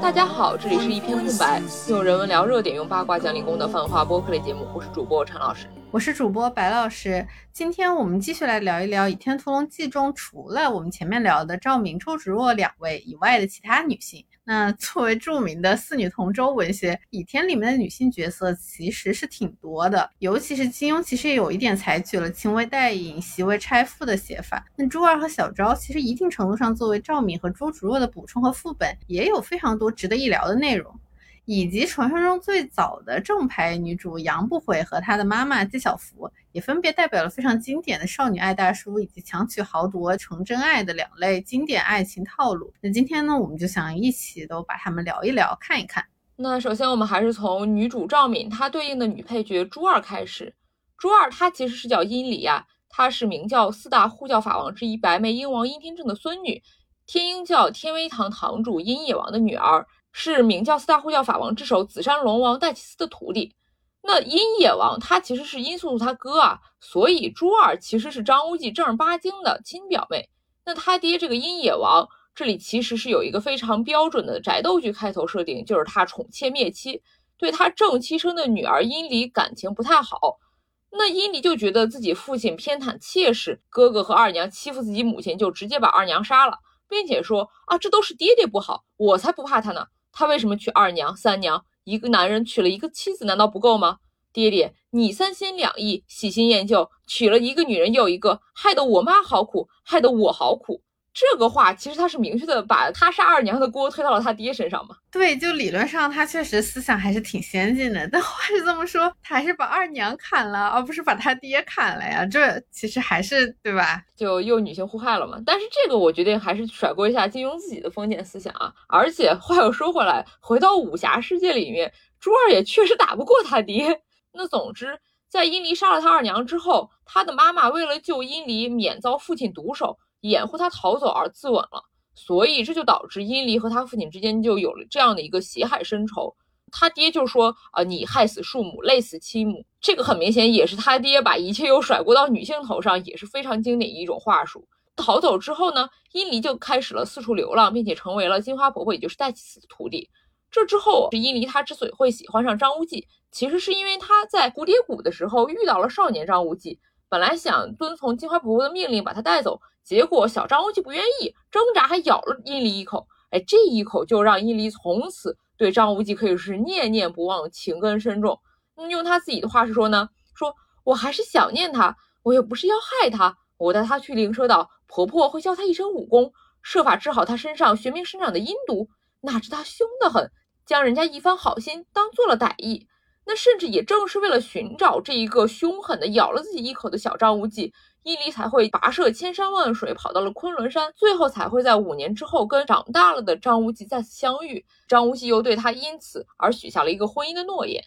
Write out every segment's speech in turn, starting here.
大家好，这里是一片空白，用人文聊热点，用八卦讲理工的泛化播客类节目。我是主播陈老师，我是主播白老师。今天我们继续来聊一聊《倚天屠龙记》中除了我们前面聊的赵敏、周芷若两位以外的其他女性。那作为著名的四女同舟文学，《倚天》里面的女性角色其实是挺多的，尤其是金庸，其实也有一点采取了轻微带引、袭为拆妇的写法。那朱二和小昭其实一定程度上作为赵敏和周芷若的补充和副本，也有非常多值得一聊的内容。以及传说中最早的正牌女主杨不悔和她的妈妈纪晓芙，也分别代表了非常经典的少女爱大叔以及强取豪夺成真爱的两类经典爱情套路。那今天呢，我们就想一起都把它们聊一聊，看一看。那首先我们还是从女主赵敏她对应的女配角朱二开始。朱二她其实是叫殷离呀，她是明教四大护教法王之一白眉鹰王殷天正的孙女，天鹰教天威堂堂主殷野王的女儿。是明教四大护教法王之首紫山龙王戴启思的徒弟。那殷野王他其实是殷素素他哥啊，所以朱二其实是张无忌正儿八经的亲表妹。那他爹这个殷野王这里其实是有一个非常标准的宅斗剧开头设定，就是他宠妾灭妻，对他正妻生的女儿殷离感情不太好。那殷离就觉得自己父亲偏袒妾室，哥哥和二娘欺负自己母亲，就直接把二娘杀了，并且说啊，这都是爹爹不好，我才不怕他呢。他为什么娶二娘、三娘？一个男人娶了一个妻子，难道不够吗？爹爹，你三心两意、喜新厌旧，娶了一个女人又一个，害得我妈好苦，害得我好苦。这个话其实他是明确的把他杀二娘的锅推到了他爹身上嘛？对，就理论上他确实思想还是挺先进的，但话是这么说，他还是把二娘砍了，而不是把他爹砍了呀？这其实还是对吧？就又女性互害了嘛？但是这个我决定还是甩锅一下金庸自己的封建思想啊！而且话又说回来，回到武侠世界里面，朱二也确实打不过他爹。那总之，在殷离杀了他二娘之后，他的妈妈为了救殷离免遭父亲毒手。掩护他逃走而自刎了，所以这就导致殷离和他父亲之间就有了这样的一个血海深仇。他爹就说：“啊，你害死庶母，累死妻母。”这个很明显也是他爹把一切又甩锅到女性头上，也是非常经典一种话术。逃走之后呢，殷离就开始了四处流浪，并且成为了金花婆婆，也就是戴启思的徒弟。这之后，是殷离他之所以会喜欢上张无忌，其实是因为他在蝴蝶谷的时候遇到了少年张无忌，本来想遵从金花婆婆的命令把他带走。结果小张无忌不愿意挣扎，还咬了殷离一口。哎，这一口就让殷离从此对张无忌可以是念念不忘，情根深重。用他自己的话是说呢，说我还是想念他，我又不是要害他。我带他去灵蛇岛，婆婆会教他一身武功，设法治好他身上玄冥生长的阴毒。哪知他凶得很，将人家一番好心当做了歹意。那甚至也正是为了寻找这一个凶狠的咬了自己一口的小张无忌。伊犁才会跋涉千山万水跑到了昆仑山，最后才会在五年之后跟长大了的张无忌再次相遇。张无忌又对他因此而许下了一个婚姻的诺言。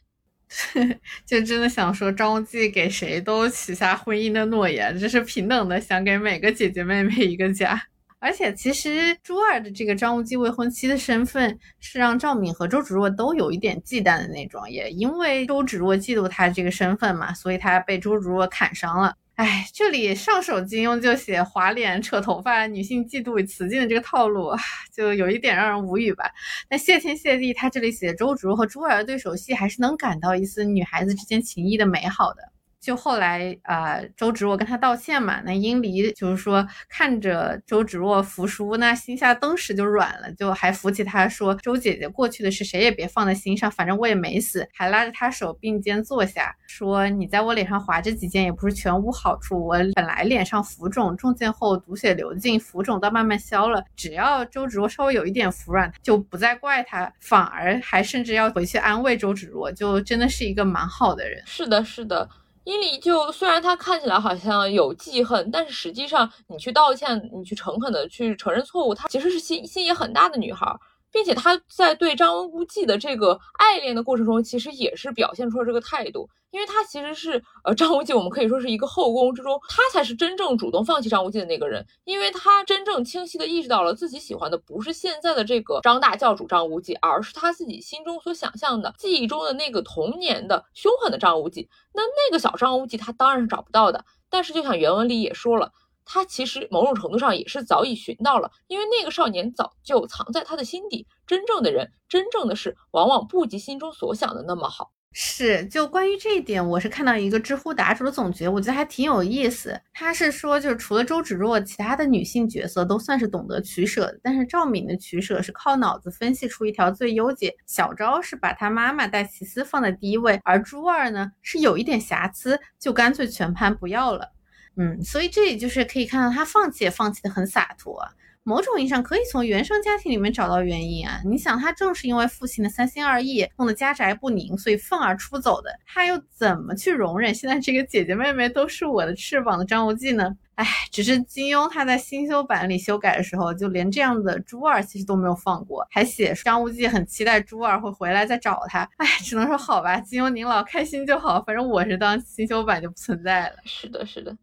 就真的想说，张无忌给谁都许下婚姻的诺言，这是平等的，想给每个姐姐妹妹一个家。而且其实朱二的这个张无忌未婚妻的身份，是让赵敏和周芷若都有一点忌惮的那种。也因为周芷若嫉妒他这个身份嘛，所以他被周芷若砍伤了。哎，这里上手金庸就写划脸、扯头发、女性嫉妒与雌竞的这个套路，就有一点让人无语吧。那谢天谢地，他这里写周芷若和朱儿的对手戏，还是能感到一丝女孩子之间情谊的美好的。就后来啊，周芷若跟他道歉嘛，那殷离就是说看着周芷若服输，那心下登时就软了，就还扶起他说：“周姐姐过去的事谁也别放在心上，反正我也没死。”还拉着他手并肩坐下，说：“你在我脸上划这几剑也不是全无好处，我本来脸上浮肿，中箭后毒血流尽，浮肿倒慢慢消了。只要周芷若稍微有一点服软，就不再怪他，反而还甚至要回去安慰周芷若，就真的是一个蛮好的人。”是的，是的。伊犁就虽然她看起来好像有记恨，但是实际上你去道歉，你去诚恳的去承认错误，她其实是心心也很大的女孩。并且她在对张无忌的这个爱恋的过程中，其实也是表现出了这个态度。因为他其实是呃张无忌，我们可以说是一个后宫之中，他才是真正主动放弃张无忌的那个人，因为他真正清晰的意识到了自己喜欢的不是现在的这个张大教主张无忌，而是他自己心中所想象的、记忆中的那个童年的凶狠的张无忌。那那个小张无忌，他当然是找不到的。但是就像原文里也说了，他其实某种程度上也是早已寻到了，因为那个少年早就藏在他的心底。真正的人，真正的事，往往不及心中所想的那么好。是，就关于这一点，我是看到一个知乎答主的总结，我觉得还挺有意思。他是说，就是除了周芷若，其他的女性角色都算是懂得取舍的，但是赵敏的取舍是靠脑子分析出一条最优解。小昭是把她妈妈戴奇思放在第一位，而朱二呢是有一点瑕疵，就干脆全盘不要了。嗯，所以这里就是可以看到他放弃也放弃的很洒脱。某种意义上可以从原生家庭里面找到原因啊！你想，他正是因为父亲的三心二意，弄得家宅不宁，所以愤而出走的。他又怎么去容忍现在这个姐姐妹妹都是我的翅膀的张无忌呢？哎，只是金庸他在新修版里修改的时候，就连这样的朱儿其实都没有放过，还写张无忌很期待朱儿会回来再找他。哎，只能说好吧，金庸您老开心就好，反正我是当新修版就不存在了。是的，是的。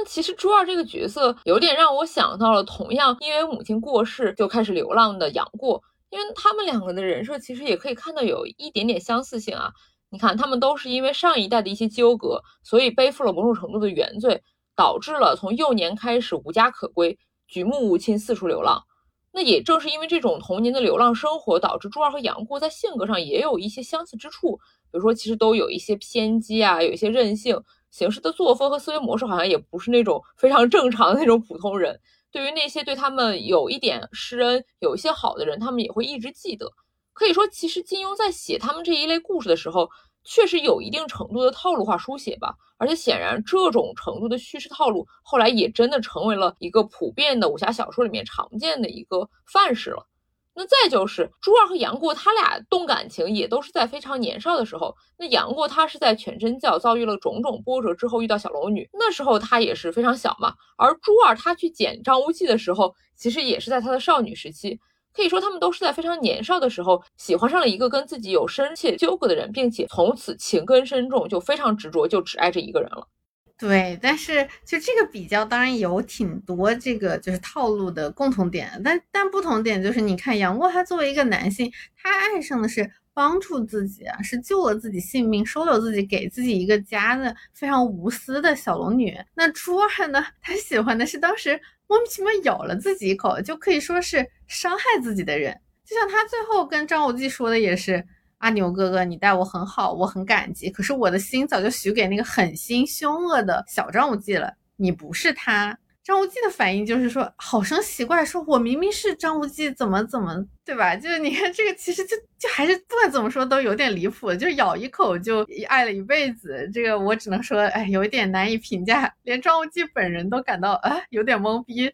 那其实朱二这个角色有点让我想到了同样因为母亲过世就开始流浪的杨过，因为他们两个的人设其实也可以看到有一点点相似性啊。你看，他们都是因为上一代的一些纠葛，所以背负了某种程度的原罪，导致了从幼年开始无家可归，举目无亲，四处流浪。那也正是因为这种童年的流浪生活，导致朱二和杨过在性格上也有一些相似之处，比如说其实都有一些偏激啊，有一些任性。行事的作风和思维模式好像也不是那种非常正常的那种普通人。对于那些对他们有一点施恩、有一些好的人，他们也会一直记得。可以说，其实金庸在写他们这一类故事的时候，确实有一定程度的套路化书写吧。而且显然，这种程度的叙事套路后来也真的成为了一个普遍的武侠小说里面常见的一个范式了。那再就是朱二和杨过，他俩动感情也都是在非常年少的时候。那杨过他是在全真教遭遇了种种波折之后遇到小龙女，那时候他也是非常小嘛。而朱二他去捡张无忌的时候，其实也是在他的少女时期。可以说他们都是在非常年少的时候喜欢上了一个跟自己有深切纠葛的人，并且从此情根深重，就非常执着，就只爱这一个人了。对，但是就这个比较，当然有挺多这个就是套路的共同点，但但不同点就是，你看杨过他作为一个男性，他爱上的是帮助自己啊，是救了自己性命、收留自己、给自己一个家的非常无私的小龙女。那朱二呢，他喜欢的是当时莫名其妙咬了自己一口，就可以说是伤害自己的人。就像他最后跟张无忌说的也是。阿牛哥哥，你待我很好，我很感激。可是我的心早就许给那个狠心凶恶的小张无忌了。你不是他，张无忌的反应就是说好生奇怪，说我明明是张无忌，怎么怎么，对吧？就是你看这个，其实就就还是不管怎么说都有点离谱，就咬一口就爱了一辈子。这个我只能说，哎，有一点难以评价，连张无忌本人都感到啊有点懵逼。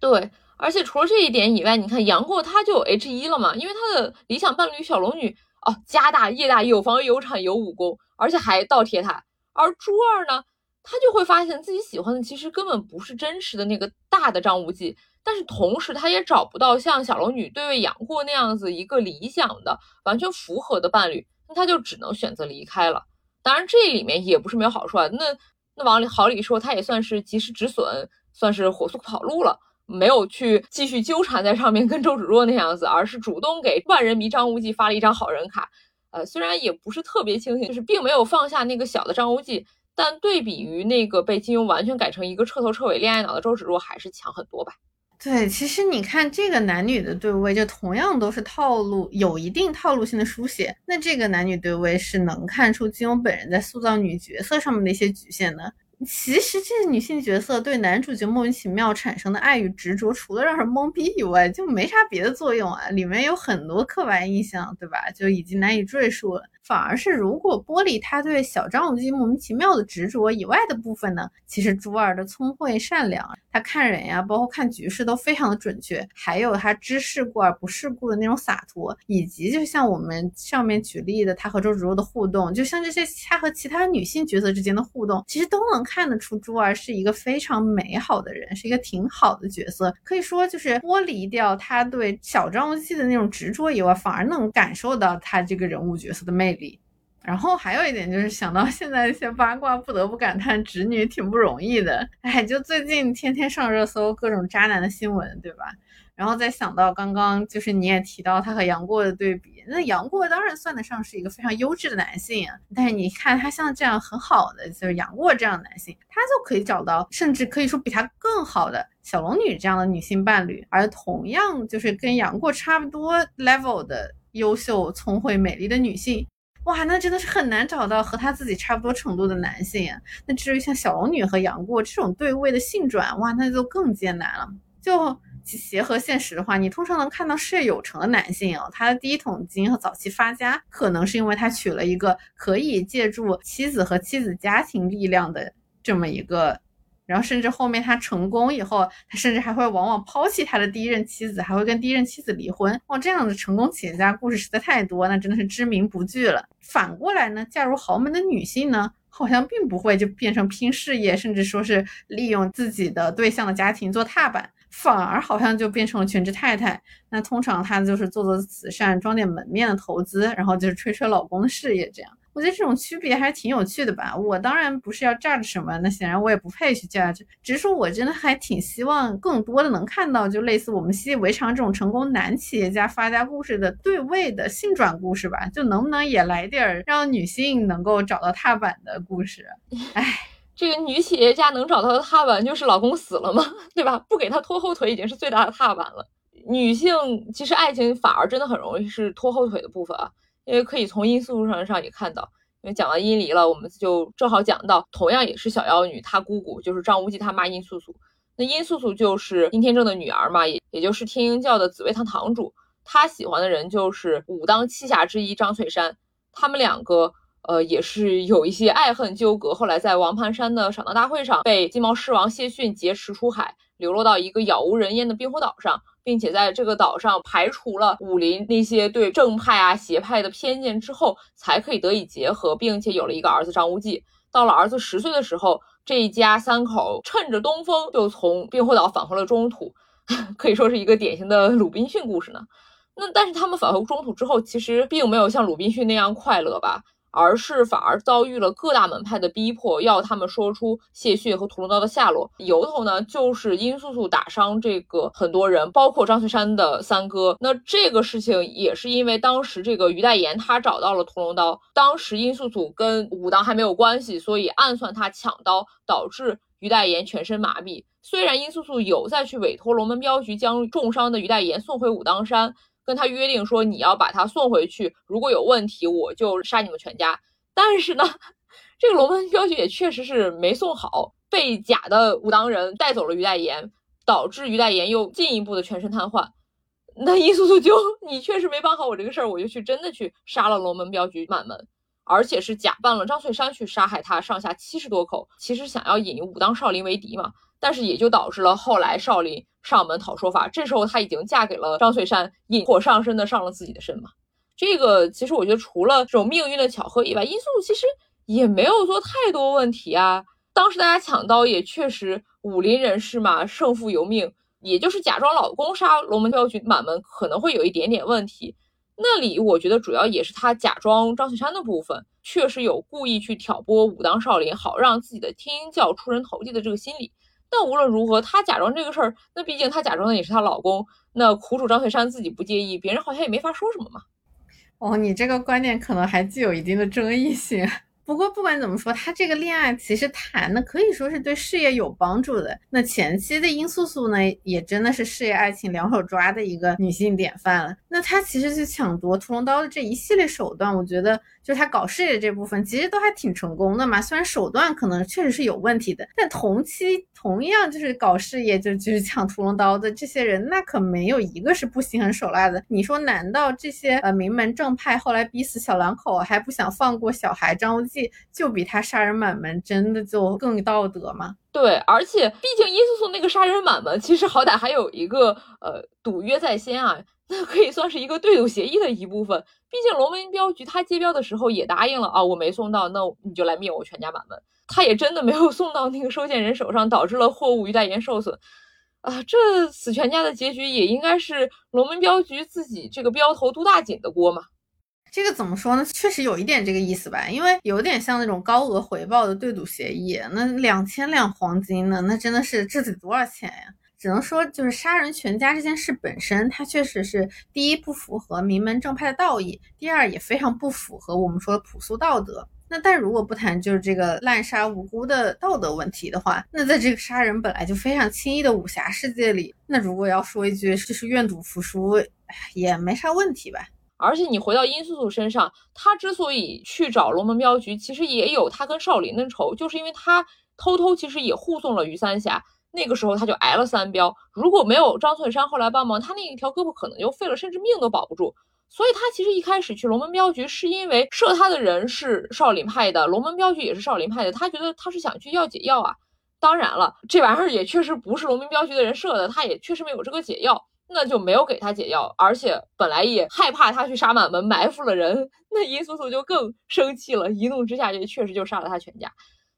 对，而且除了这一点以外，你看杨过他就有 H 一了嘛，因为他的理想伴侣小龙女。哦，家大业大，有房有产有武功，而且还倒贴他。而朱二呢，他就会发现自己喜欢的其实根本不是真实的那个大的张无忌，但是同时他也找不到像小龙女对位杨过那样子一个理想的完全符合的伴侣，那他就只能选择离开了。当然这里面也不是没有好处啊，那那往里好里说，他也算是及时止损，算是火速跑路了。没有去继续纠缠在上面，跟周芷若那样子，而是主动给万人迷张无忌发了一张好人卡。呃，虽然也不是特别清醒，就是并没有放下那个小的张无忌，但对比于那个被金庸完全改成一个彻头彻尾恋爱脑的周芷若，还是强很多吧。对，其实你看这个男女的对位，就同样都是套路，有一定套路性的书写。那这个男女对位是能看出金庸本人在塑造女角色上面的一些局限的。其实这些女性角色对男主角莫名其妙产生的爱与执着，除了让人懵逼以外，就没啥别的作用啊。里面有很多刻板印象，对吧？就已经难以赘述了。反而是如果剥离他对小张无忌莫名其妙的执着以外的部分呢，其实朱儿的聪慧善良，他看人呀，包括看局势都非常的准确，还有他知世故而不世故的那种洒脱，以及就像我们上面举例的他和周芷若的互动，就像这些他和其他女性角色之间的互动，其实都能看得出珠儿是一个非常美好的人，是一个挺好的角色。可以说，就是剥离掉他对小张无忌的那种执着以外，反而能感受到他这个人物角色的魅力。然后还有一点就是想到 现在一些八卦，不得不感叹直女挺不容易的。哎，就最近天天上热搜各种渣男的新闻，对吧？然后再想到刚刚就是你也提到他和杨过的对比，那杨过当然算得上是一个非常优质的男性啊。但是你看他像这样很好的，就是杨过这样的男性，他就可以找到甚至可以说比他更好的小龙女这样的女性伴侣，而同样就是跟杨过差不多 level 的优秀、聪慧、美丽的女性。哇，那真的是很难找到和他自己差不多程度的男性。那至于像小龙女和杨过这种对位的性转，哇，那就更艰难了。就结合现实的话，你通常能看到事业有成的男性哦，他的第一桶金和早期发家，可能是因为他娶了一个可以借助妻子和妻子家庭力量的这么一个。然后甚至后面他成功以后，他甚至还会往往抛弃他的第一任妻子，还会跟第一任妻子离婚。哇，这样的成功企业家故事实在太多，那真的是知名不惧了。反过来呢，嫁入豪门的女性呢，好像并不会就变成拼事业，甚至说是利用自己的对象的家庭做踏板，反而好像就变成了全职太太。那通常她就是做做慈善，装点门面的投资，然后就是吹吹老公的事业这样。我觉得这种区别还是挺有趣的吧。我当然不是要 judge 什么，那显然我也不配去 judge。只是说我真的还挺希望更多的能看到，就类似我们习以为常这种成功男企业家发家故事的对位的性转故事吧。就能不能也来点儿让女性能够找到踏板的故事？哎，这个女企业家能找到的踏板就是老公死了吗？对吧？不给她拖后腿已经是最大的踏板了。女性其实爱情反而真的很容易是拖后腿的部分啊。因为可以从殷素素上上也看到，因为讲完殷离了，我们就正好讲到，同样也是小妖女，她姑姑就是张无忌他妈殷素素。那殷素素就是殷天正的女儿嘛，也也就是天鹰教的紫薇堂堂主。她喜欢的人就是武当七侠之一张翠山。他们两个呃也是有一些爱恨纠葛，后来在王盘山的赏刀大会上被金毛狮王谢逊劫持出海，流落到一个杳无人烟的冰湖岛上。并且在这个岛上排除了武林那些对正派啊邪派的偏见之后，才可以得以结合，并且有了一个儿子张无忌。到了儿子十岁的时候，这一家三口趁着东风就从冰火岛返回了中土，可以说是一个典型的鲁滨逊故事呢。那但是他们返回中土之后，其实并没有像鲁滨逊那样快乐吧。而是反而遭遇了各大门派的逼迫，要他们说出谢逊和屠龙刀的下落。由头呢，就是殷素素打伤这个很多人，包括张翠山的三哥。那这个事情也是因为当时这个于代言他找到了屠龙刀，当时殷素素跟武当还没有关系，所以暗算他抢刀，导致于代言全身麻痹。虽然殷素素有再去委托龙门镖局将重伤的于代言送回武当山。跟他约定说，你要把他送回去，如果有问题，我就杀你们全家。但是呢，这个龙门镖局也确实是没送好，被假的武当人带走了于代言，导致于代言又进一步的全身瘫痪。那殷素素就，你确实没办好我这个事儿，我就去真的去杀了龙门镖局满门，而且是假扮了张翠山去杀害他上下七十多口，其实想要引武当少林为敌嘛。但是也就导致了后来少林上门讨说法，这时候她已经嫁给了张翠山，引火上身的上了自己的身嘛。这个其实我觉得除了这种命运的巧合以外，因素其实也没有做太多问题啊。当时大家抢刀也确实武林人士嘛，胜负由命，也就是假装老公杀龙门镖局满门可能会有一点点问题。那里我觉得主要也是他假装张翠山的部分，确实有故意去挑拨武当少林，好让自己的天鹰教出人头地的这个心理。那无论如何，她假装这个事儿，那毕竟她假装的也是她老公。那苦主张翠山自己不介意，别人好像也没法说什么嘛。哦，你这个观点可能还具有一定的争议性。不过不管怎么说，他这个恋爱其实谈的可以说是对事业有帮助的。那前期的殷素素呢，也真的是事业爱情两手抓的一个女性典范了。那她其实去抢夺屠龙刀的这一系列手段，我觉得。就是他搞事业这部分，其实都还挺成功的嘛。虽然手段可能确实是有问题的，但同期同样就是搞事业，就就是抢屠龙刀的这些人，那可没有一个是不心狠手辣的。你说，难道这些呃名门正派后来逼死小两口，还不想放过小孩张无忌，就比他杀人满门真的就更道德吗？对，而且毕竟殷素素那个杀人满门，其实好歹还有一个呃赌约在先啊，那可以算是一个对赌协议的一部分。毕竟龙门镖局他接镖的时候也答应了啊，我没送到，那你就来灭我全家满门。他也真的没有送到那个收件人手上，导致了货物于代言受损啊，这死全家的结局也应该是龙门镖局自己这个镖头杜大锦的锅嘛。这个怎么说呢？确实有一点这个意思吧，因为有点像那种高额回报的对赌协议。那两千两黄金呢？那真的是这得多少钱呀？只能说就是杀人全家这件事本身，它确实是第一不符合名门正派的道义，第二也非常不符合我们说的朴素道德。那但如果不谈就是这个滥杀无辜的道德问题的话，那在这个杀人本来就非常轻易的武侠世界里，那如果要说一句这是愿赌服输，也没啥问题吧。而且你回到殷素素身上，她之所以去找龙门镖局，其实也有她跟少林的仇，就是因为她偷偷其实也护送了于三峡，那个时候他就挨了三镖。如果没有张翠山后来帮忙，他那一条胳膊可能就废了，甚至命都保不住。所以他其实一开始去龙门镖局，是因为射他的人是少林派的，龙门镖局也是少林派的，他觉得他是想去要解药啊。当然了，这玩意儿也确实不是龙门镖局的人射的，他也确实没有这个解药。那就没有给他解药，而且本来也害怕他去杀满门埋伏了人，那殷素素就更生气了，一怒之下就确实就杀了他全家。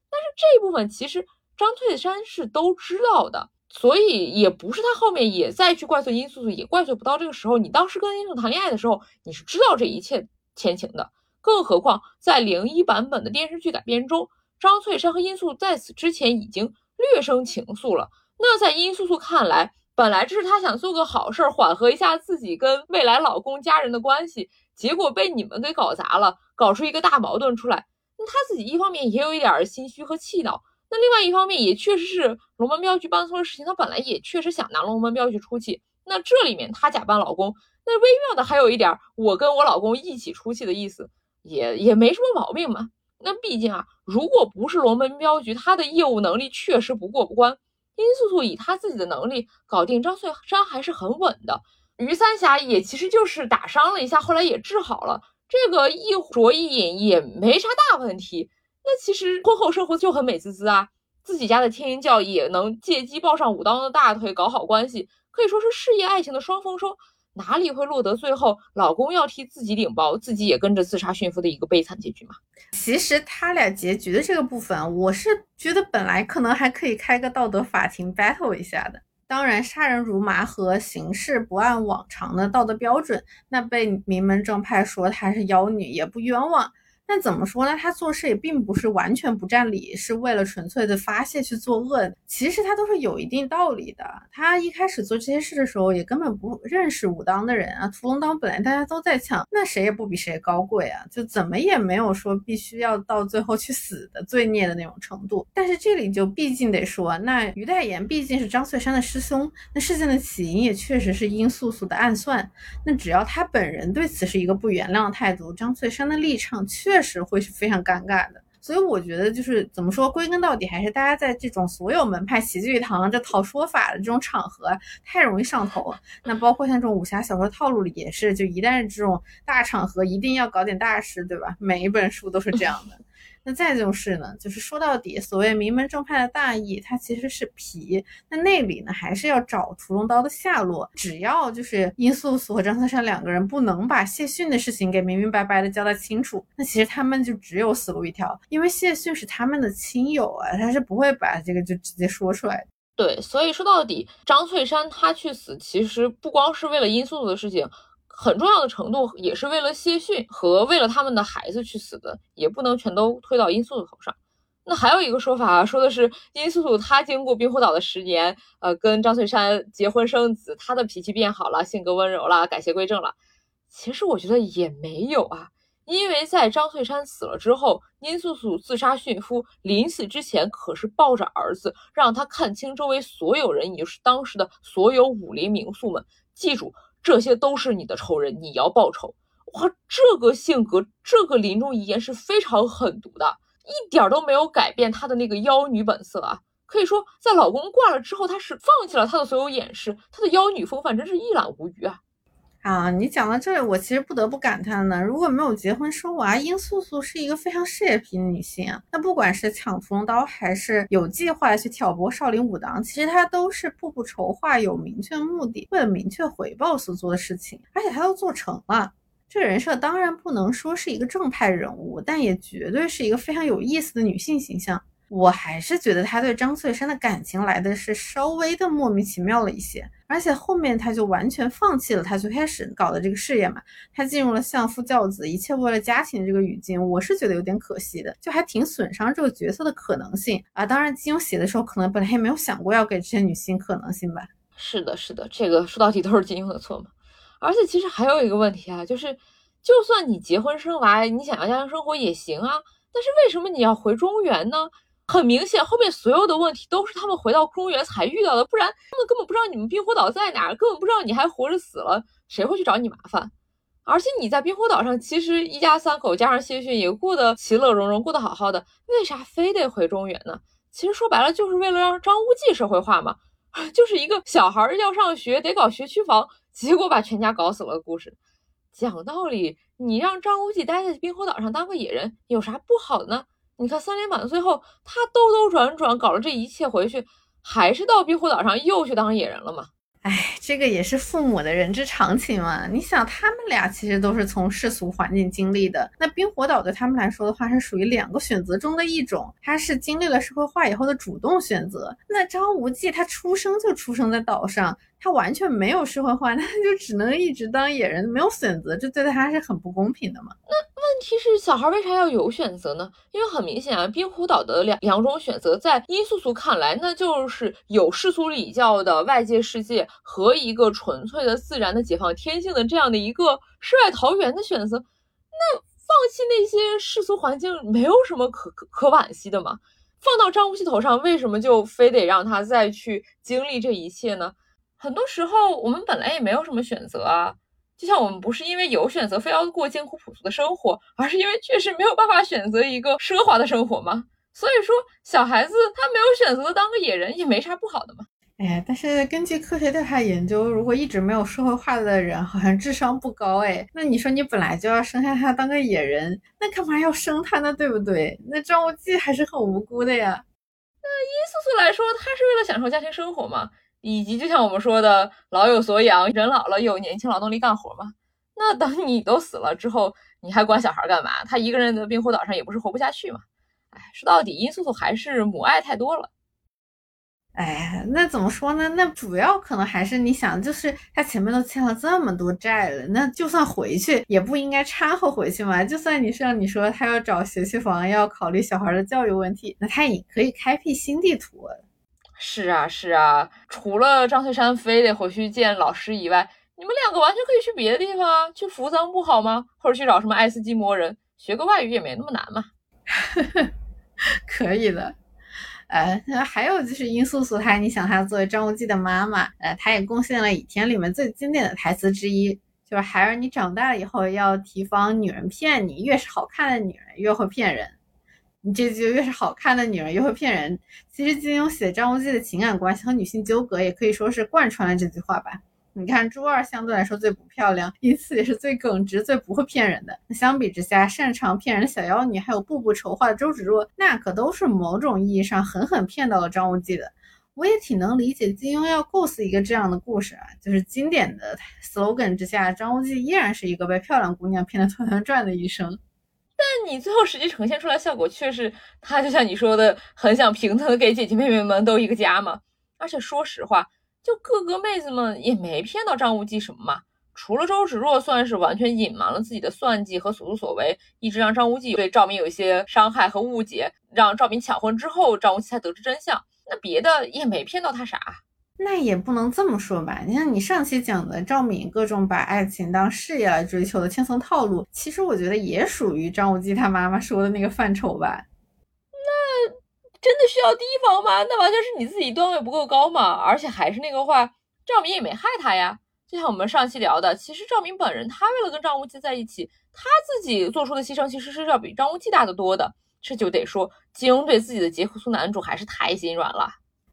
但是这一部分其实张翠山是都知道的，所以也不是他后面也再去怪罪殷素素，也怪罪不到这个时候。你当时跟殷素谈恋爱的时候，你是知道这一切前情的，更何况在零一版本的电视剧改编中，张翠山和殷素在此之前已经略生情愫了。那在殷素素看来，本来这是她想做个好事，缓和一下自己跟未来老公家人的关系，结果被你们给搞砸了，搞出一个大矛盾出来。那她自己一方面也有一点心虚和气恼，那另外一方面也确实是龙门镖局办错了事情，她本来也确实想拿龙门镖局出气。那这里面她假扮老公，那微妙的还有一点我跟我老公一起出气的意思，也也没什么毛病嘛。那毕竟啊，如果不是龙门镖局，他的业务能力确实不过关。殷素素以她自己的能力搞定张翠山还是很稳的，于三侠也其实就是打伤了一下，后来也治好了，这个一着一饮也没啥大问题。那其实婚后生活就很美滋滋啊，自己家的天鹰教也能借机抱上武当的大腿，搞好关系，可以说是事业爱情的双丰收。哪里会落得最后老公要替自己顶包，自己也跟着自杀殉夫的一个悲惨结局嘛？其实他俩结局的这个部分，我是觉得本来可能还可以开个道德法庭 battle 一下的。当然，杀人如麻和行事不按往常的道德标准，那被名门正派说她是妖女也不冤枉。但怎么说呢？他做事也并不是完全不占理，是为了纯粹的发泄去作恶。其实他都是有一定道理的。他一开始做这些事的时候，也根本不认识武当的人啊。屠龙刀本来大家都在抢，那谁也不比谁高贵啊，就怎么也没有说必须要到最后去死的罪孽的那种程度。但是这里就毕竟得说，那于代言毕竟是张翠山的师兄，那事件的起因也确实是殷素素的暗算。那只要他本人对此是一个不原谅的态度，张翠山的立场确。确实会是非常尴尬的，所以我觉得就是怎么说，归根到底还是大家在这种所有门派齐聚一堂这讨说法的这种场合太容易上头了。那包括像这种武侠小说套路里也是，就一旦这种大场合，一定要搞点大事，对吧？每一本书都是这样的。那再就是呢，就是说到底，所谓名门正派的大义，它其实是皮，那内里呢，还是要找屠龙刀的下落。只要就是殷素素和张翠山两个人不能把谢逊的事情给明明白白的交代清楚，那其实他们就只有死路一条，因为谢逊是他们的亲友啊，他是不会把这个就直接说出来的。对，所以说到底，张翠山他去死，其实不光是为了殷素素的事情。很重要的程度也是为了谢逊和为了他们的孩子去死的，也不能全都推到殷素素头上。那还有一个说法啊，说的是殷素素她经过冰火岛的十年，呃，跟张翠山结婚生子，她的脾气变好了，性格温柔了，改邪归正了。其实我觉得也没有啊，因为在张翠山死了之后，殷素素自杀殉夫，临死之前可是抱着儿子，让他看清周围所有人，也就是当时的所有武林名宿们，记住。这些都是你的仇人，你要报仇。哇，这个性格，这个临终遗言是非常狠毒的，一点都没有改变她的那个妖女本色啊！可以说，在老公挂了之后，她是放弃了她的所有掩饰，她的妖女风范真是一览无余啊！啊，你讲到这里，我其实不得不感叹呢，如果没有结婚生娃，殷素素是一个非常事业皮的女性啊。那不管是抢屠龙刀，还是有计划去挑拨少林武当，其实她都是步步筹划，有明确目的，为了明确回报所做的事情，而且她都做成了。这人设当然不能说是一个正派人物，但也绝对是一个非常有意思的女性形象。我还是觉得他对张翠山的感情来的是稍微的莫名其妙了一些，而且后面他就完全放弃了他最开始搞的这个事业嘛，他进入了相夫教子，一切为了家庭这个语境，我是觉得有点可惜的，就还挺损伤这个角色的可能性啊。当然，金庸写的时候可能本来也没有想过要给这些女性可能性吧。是的，是的，这个说到底都是金庸的错嘛。而且其实还有一个问题啊，就是就算你结婚生娃，你想要家庭生活也行啊，但是为什么你要回中原呢？很明显，后面所有的问题都是他们回到中原才遇到的，不然他们根本不知道你们冰火岛在哪儿，根本不知道你还活着死了，谁会去找你麻烦？而且你在冰火岛上，其实一家三口加上谢逊也过得其乐融融，过得好好的，为啥非得回中原呢？其实说白了，就是为了让张无忌社会化嘛，就是一个小孩要上学得搞学区房，结果把全家搞死了的故事。讲道理，你让张无忌待在冰火岛上当个野人，有啥不好的呢？你看三连版最后，他兜兜转转搞了这一切回去，还是到冰火岛上又去当野人了吗？哎，这个也是父母的人之常情嘛。你想，他们俩其实都是从世俗环境经历的。那冰火岛对他们来说的话，是属于两个选择中的一种，他是经历了社会化以后的主动选择。那张无忌他出生就出生在岛上。他完全没有社会化，那就只能一直当野人，没有选择，这对他是很不公平的嘛？那问题是，小孩为啥要有选择呢？因为很明显啊，冰湖岛的两两种选择，在殷素素看来，那就是有世俗礼教的外界世界和一个纯粹的自然的解放天性的这样的一个世外桃源的选择。那放弃那些世俗环境，没有什么可可可惋惜的嘛？放到张无忌头上，为什么就非得让他再去经历这一切呢？很多时候，我们本来也没有什么选择啊。就像我们不是因为有选择非要过艰苦朴素的生活，而是因为确实没有办法选择一个奢华的生活嘛。所以说，小孩子他没有选择当个野人也没啥不好的嘛。哎，但是根据科学调查研究，如果一直没有社会化的人，好像智商不高哎。那你说你本来就要生下他当个野人，那干嘛要生他呢？对不对？那张无忌还是很无辜的呀。那殷素素来说，他是为了享受家庭生活嘛。以及就像我们说的，老有所养，人老了有年轻劳动力干活嘛。那等你都死了之后，你还管小孩干嘛？他一个人在冰火岛上也不是活不下去嘛。哎，说到底，殷素素还是母爱太多了。哎，那怎么说呢？那主要可能还是你想，就是他前面都欠了这么多债了，那就算回去也不应该掺和回去嘛。就算你像你说他要找学区房，要考虑小孩的教育问题，那他也可以开辟新地图。是啊是啊，除了张翠山非得回去见老师以外，你们两个完全可以去别的地方，去扶桑不好吗？或者去找什么爱斯基摩人学个外语也没那么难嘛。可以的。呃，还有就是殷素素，她你想她作为张无忌的妈妈，呃，她也贡献了《倚天》里面最经典的台词之一，就是孩儿，你长大了以后要提防女人骗你，越是好看的女人越会骗人。你这句越是好看的女人越会骗人。其实金庸写张无忌的情感关系和女性纠葛，也可以说是贯穿了这句话吧。你看朱二相对来说最不漂亮，因此也是最耿直、最不会骗人的。相比之下，擅长骗人的小妖女，还有步步筹划的周芷若，那可都是某种意义上狠狠骗到了张无忌的。我也挺能理解金庸要构思一个这样的故事啊，就是经典的 slogan 之下，张无忌依然是一个被漂亮姑娘骗得团团转的一生。但你最后实际呈现出来效果却是，他就像你说的，很想平等的给姐姐妹妹们都一个家嘛。而且说实话，就各个妹子们也没骗到张无忌什么嘛。除了周芷若算是完全隐瞒了自己的算计和所作所为，一直让张无忌对赵敏有一些伤害和误解，让赵敏抢婚之后，张无忌才得知真相。那别的也没骗到他啥。那也不能这么说吧，你像你上期讲的赵敏各种把爱情当事业来追求的千层套路，其实我觉得也属于张无忌他妈妈说的那个范畴吧。那真的需要提防吗？那完全是你自己段位不够高嘛。而且还是那个话，赵敏也没害他呀。就像我们上期聊的，其实赵敏本人他为了跟张无忌在一起，他自己做出的牺牲其实是要比张无忌大得多的。这就得说金庸对自己的杰克苏男主还是太心软了。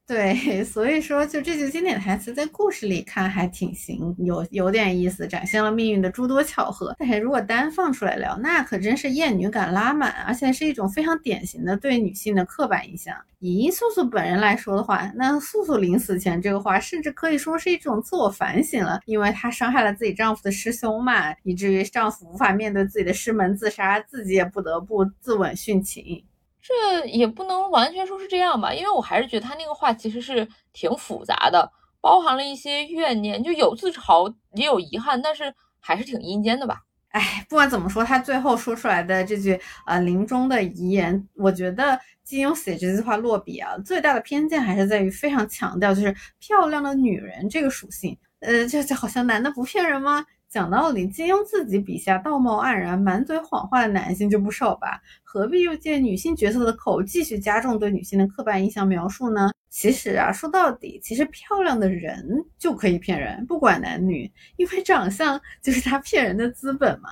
对，所以说就这句经典台词，在故事里看还挺行，有有点意思，展现了命运的诸多巧合。但是如果单放出来聊，那可真是厌女感拉满，而且是一种非常典型的对女性的刻板印象。以素素本人来说的话，那素素临死前这个话，甚至可以说是一种自我反省了，因为她伤害了自己丈夫的师兄嘛，以至于丈夫无法面对自己的师门自杀，自己也不得不自刎殉情。这也不能完全说是这样吧，因为我还是觉得他那个话其实是挺复杂的，包含了一些怨念，就有自嘲也有遗憾，但是还是挺阴间的吧。哎，不管怎么说，他最后说出来的这句呃临终的遗言，我觉得金庸写这句话落笔啊，最大的偏见还是在于非常强调就是漂亮的女人这个属性，呃，就就好像男的不骗人吗？讲道理，金庸自己笔下道貌岸然、满嘴谎话的男性就不少吧，何必又借女性角色的口继续加重对女性的刻板印象描述呢？其实啊，说到底，其实漂亮的人就可以骗人，不管男女，因为长相就是他骗人的资本嘛。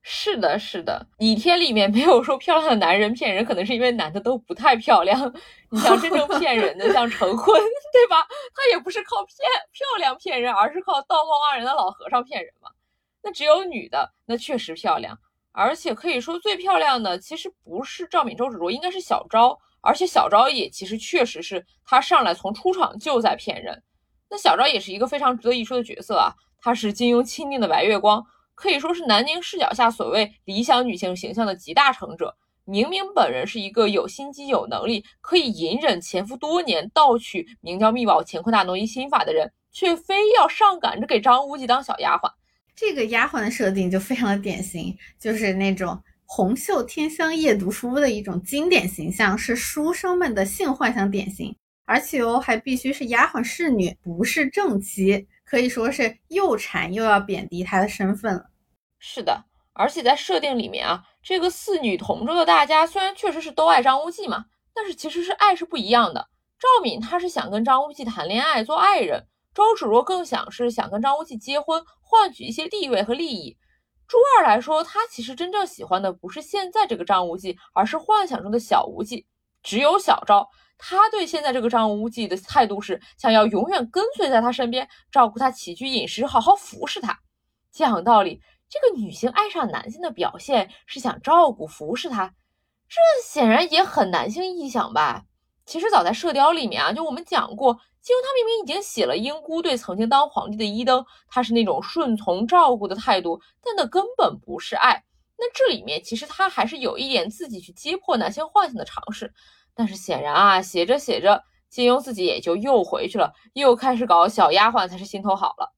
是的，是的，《倚天》里面没有说漂亮的男人骗人，可能是因为男的都不太漂亮。你像真正骗人的，像陈坤，对吧？他也不是靠骗漂亮骗人，而是靠道貌岸然的老和尚骗人嘛。那只有女的，那确实漂亮，而且可以说最漂亮的其实不是赵敏、周芷若，应该是小昭。而且小昭也其实确实是她上来从出场就在骗人。那小昭也是一个非常值得一说的角色啊，她是金庸钦定的白月光，可以说是南宁视角下所谓理想女性形象的集大成者。明明本人是一个有心机、有能力，可以隐忍前夫多年盗取明教秘宝乾坤大挪移心法的人，却非要上赶着给张无忌当小丫鬟。这个丫鬟的设定就非常的典型，就是那种红袖添香夜读书的一种经典形象，是书生们的性幻想典型。而且哦，还必须是丫鬟侍女，不是正妻，可以说是又馋又要贬低她的身份了。是的，而且在设定里面啊，这个四女同桌的大家虽然确实是都爱张无忌嘛，但是其实是爱是不一样的。赵敏她是想跟张无忌谈恋爱，做爱人。周芷若更想是想跟张无忌结婚，换取一些地位和利益。朱二来说，他其实真正喜欢的不是现在这个张无忌，而是幻想中的小无忌。只有小昭，他对现在这个张无忌的态度是想要永远跟随在他身边，照顾他起居饮食，好好服侍他。讲道理，这个女性爱上男性的表现是想照顾服侍他，这显然也很男性臆想吧？其实早在《射雕》里面啊，就我们讲过。金庸他明明已经写了英姑对曾经当皇帝的伊登，他是那种顺从照顾的态度，但那根本不是爱。那这里面其实他还是有一点自己去击破男性幻想的尝试。但是显然啊，写着写着，金庸自己也就又回去了，又开始搞小丫鬟才是心头好了。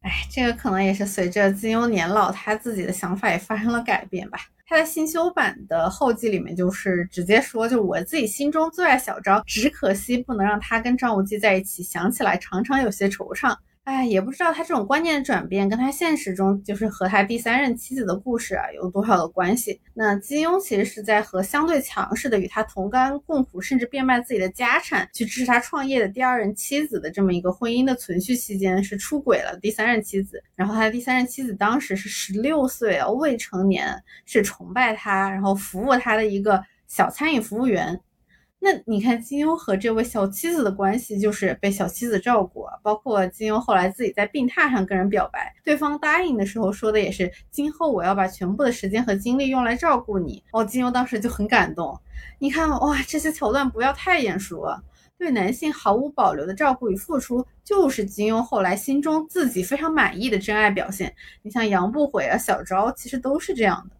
哎，这个可能也是随着金庸年老，他自己的想法也发生了改变吧。他在新修版的后记里面，就是直接说，就我自己心中最爱小昭，只可惜不能让他跟张无忌在一起，想起来常常有些惆怅。哎，也不知道他这种观念的转变跟他现实中就是和他第三任妻子的故事啊有多少的关系？那金庸其实是在和相对强势的与他同甘共苦，甚至变卖自己的家产去支持他创业的第二任妻子的这么一个婚姻的存续期间，是出轨了第三任妻子。然后他的第三任妻子当时是十六岁啊，未成年，是崇拜他，然后服务他的一个小餐饮服务员。那你看金庸和这位小妻子的关系，就是被小妻子照顾，包括金庸后来自己在病榻上跟人表白，对方答应的时候说的也是，今后我要把全部的时间和精力用来照顾你。哦，金庸当时就很感动。你看哇，这些桥段不要太眼熟，对男性毫无保留的照顾与付出，就是金庸后来心中自己非常满意的真爱表现。你像杨不悔啊、小昭，其实都是这样的。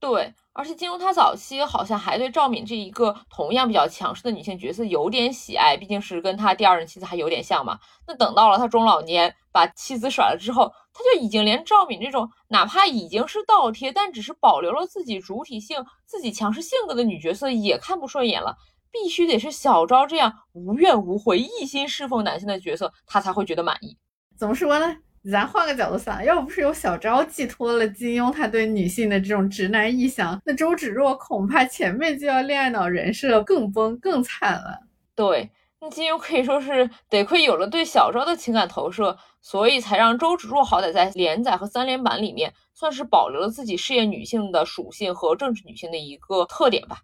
对。而且金庸他早期好像还对赵敏这一个同样比较强势的女性角色有点喜爱，毕竟是跟他第二任妻子还有点像嘛。那等到了他中老年把妻子甩了之后，他就已经连赵敏这种哪怕已经是倒贴，但只是保留了自己主体性、自己强势性格的女角色也看不顺眼了，必须得是小昭这样无怨无悔、一心侍奉男性的角色，他才会觉得满意。怎么说呢？咱换个角度想，要不是有小昭寄托了金庸他对女性的这种直男臆想，那周芷若恐怕前面就要恋爱脑人设更崩更惨了。对，那金庸可以说是得亏有了对小昭的情感投射，所以才让周芷若好歹在连载和三连版里面算是保留了自己事业女性的属性和政治女性的一个特点吧。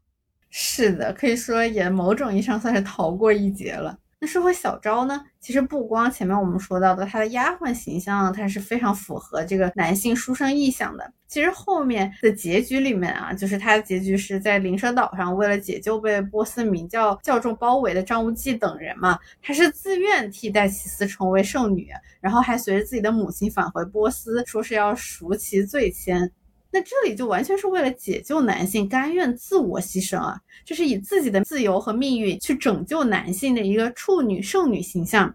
是的，可以说也某种意义上算是逃过一劫了。那说回小昭呢，其实不光前面我们说到的她的丫鬟形象，她是非常符合这个男性书生意象的。其实后面的结局里面啊，就是她的结局是在灵蛇岛上，为了解救被波斯明教教众包围的张无忌等人嘛，她是自愿替代其斯成为圣女，然后还随着自己的母亲返回波斯，说是要赎其罪愆。那这里就完全是为了解救男性，甘愿自我牺牲啊，就是以自己的自由和命运去拯救男性的一个处女圣女形象，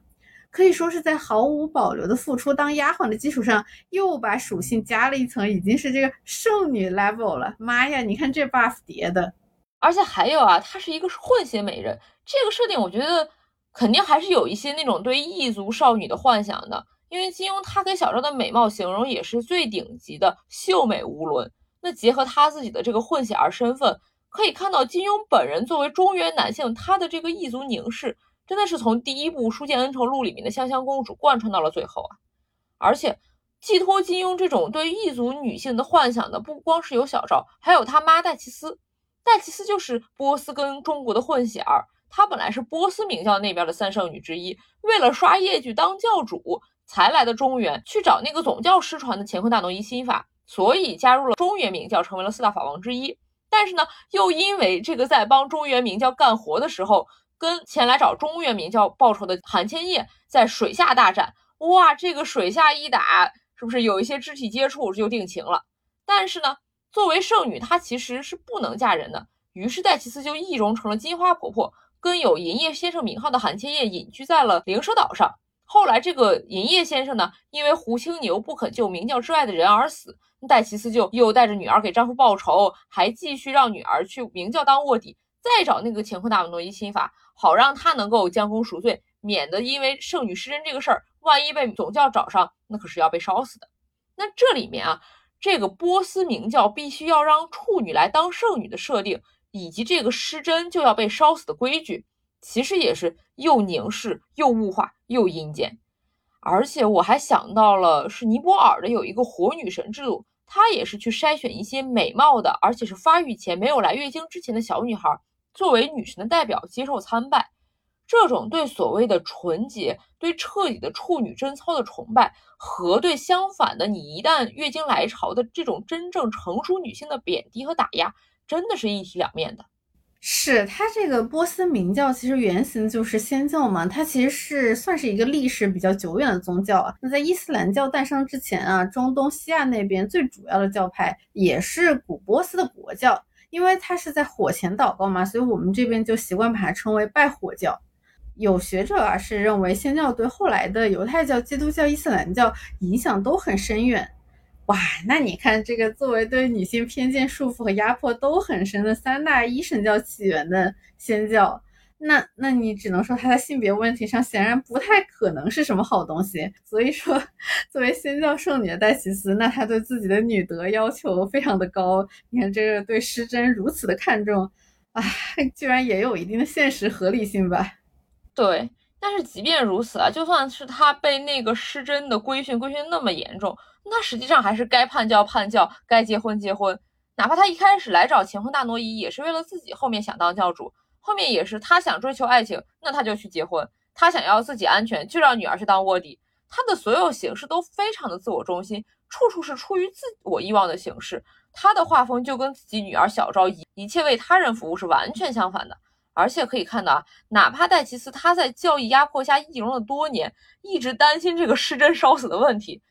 可以说是在毫无保留的付出当丫鬟的基础上，又把属性加了一层，已经是这个圣女 level 了。妈呀，你看这 buff 叠的，而且还有啊，她是一个混血美人，这个设定我觉得肯定还是有一些那种对异族少女的幻想的。因为金庸他给小昭的美貌形容也是最顶级的秀美无伦，那结合他自己的这个混血儿身份，可以看到金庸本人作为中原男性，他的这个异族凝视，真的是从第一部《书剑恩仇录》里面的香香公主贯穿到了最后啊！而且寄托金庸这种对异族女性的幻想的，不光是有小昭，还有他妈戴奇斯。戴奇斯就是波斯跟中国的混血儿，她本来是波斯明教那边的三圣女之一，为了刷业绩当教主。才来的中原去找那个总教失传的乾坤大挪移心法，所以加入了中原明教，成为了四大法王之一。但是呢，又因为这个在帮中原明教干活的时候，跟前来找中原明教报仇的韩千叶在水下大战，哇，这个水下一打，是不是有一些肢体接触就定情了？但是呢，作为圣女，她其实是不能嫁人的。于是戴奇斯就易容成了金花婆婆，跟有银叶先生名号的韩千叶隐居在了灵蛇岛上。后来，这个银叶先生呢，因为胡青牛不肯救明教之外的人而死，戴奇斯就又带着女儿给丈夫报仇，还继续让女儿去明教当卧底，再找那个乾坤大挪移心法，好让他能够将功赎罪，免得因为圣女失贞这个事儿，万一被总教找上，那可是要被烧死的。那这里面啊，这个波斯明教必须要让处女来当圣女的设定，以及这个失贞就要被烧死的规矩。其实也是又凝视又物化又阴间，而且我还想到了是尼泊尔的有一个活女神制度，她也是去筛选一些美貌的，而且是发育前没有来月经之前的小女孩，作为女神的代表接受参拜。这种对所谓的纯洁、对彻底的处女贞操的崇拜，和对相反的你一旦月经来潮的这种真正成熟女性的贬低和打压，真的是一体两面的。是它这个波斯明教，其实原型就是仙教嘛，它其实是算是一个历史比较久远的宗教啊。那在伊斯兰教诞生之前啊，中东西亚那边最主要的教派也是古波斯的国教，因为它是在火前祷告嘛，所以我们这边就习惯把它称为拜火教。有学者啊是认为仙教对后来的犹太教、基督教、伊斯兰教影响都很深远。哇，那你看这个作为对女性偏见束缚和压迫都很深的三大一神教起源的仙教，那那你只能说它在性别问题上显然不太可能是什么好东西。所以说，作为仙教圣女的戴奇斯，那她对自己的女德要求非常的高。你看这个对失贞如此的看重，啊，居然也有一定的现实合理性吧？对，但是即便如此啊，就算是她被那个失贞的规训规训那么严重。那实际上还是该叛教叛教，该结婚结婚。哪怕他一开始来找乾坤大挪移，也是为了自己后面想当教主，后面也是他想追求爱情，那他就去结婚；他想要自己安全，就让女儿去当卧底。他的所有形式都非常的自我中心，处处是出于自我欲望的形式。他的画风就跟自己女儿小昭一一切为他人服务是完全相反的。而且可以看到啊，哪怕戴奇斯他在教义压迫下易容了多年，一直担心这个失贞烧死的问题。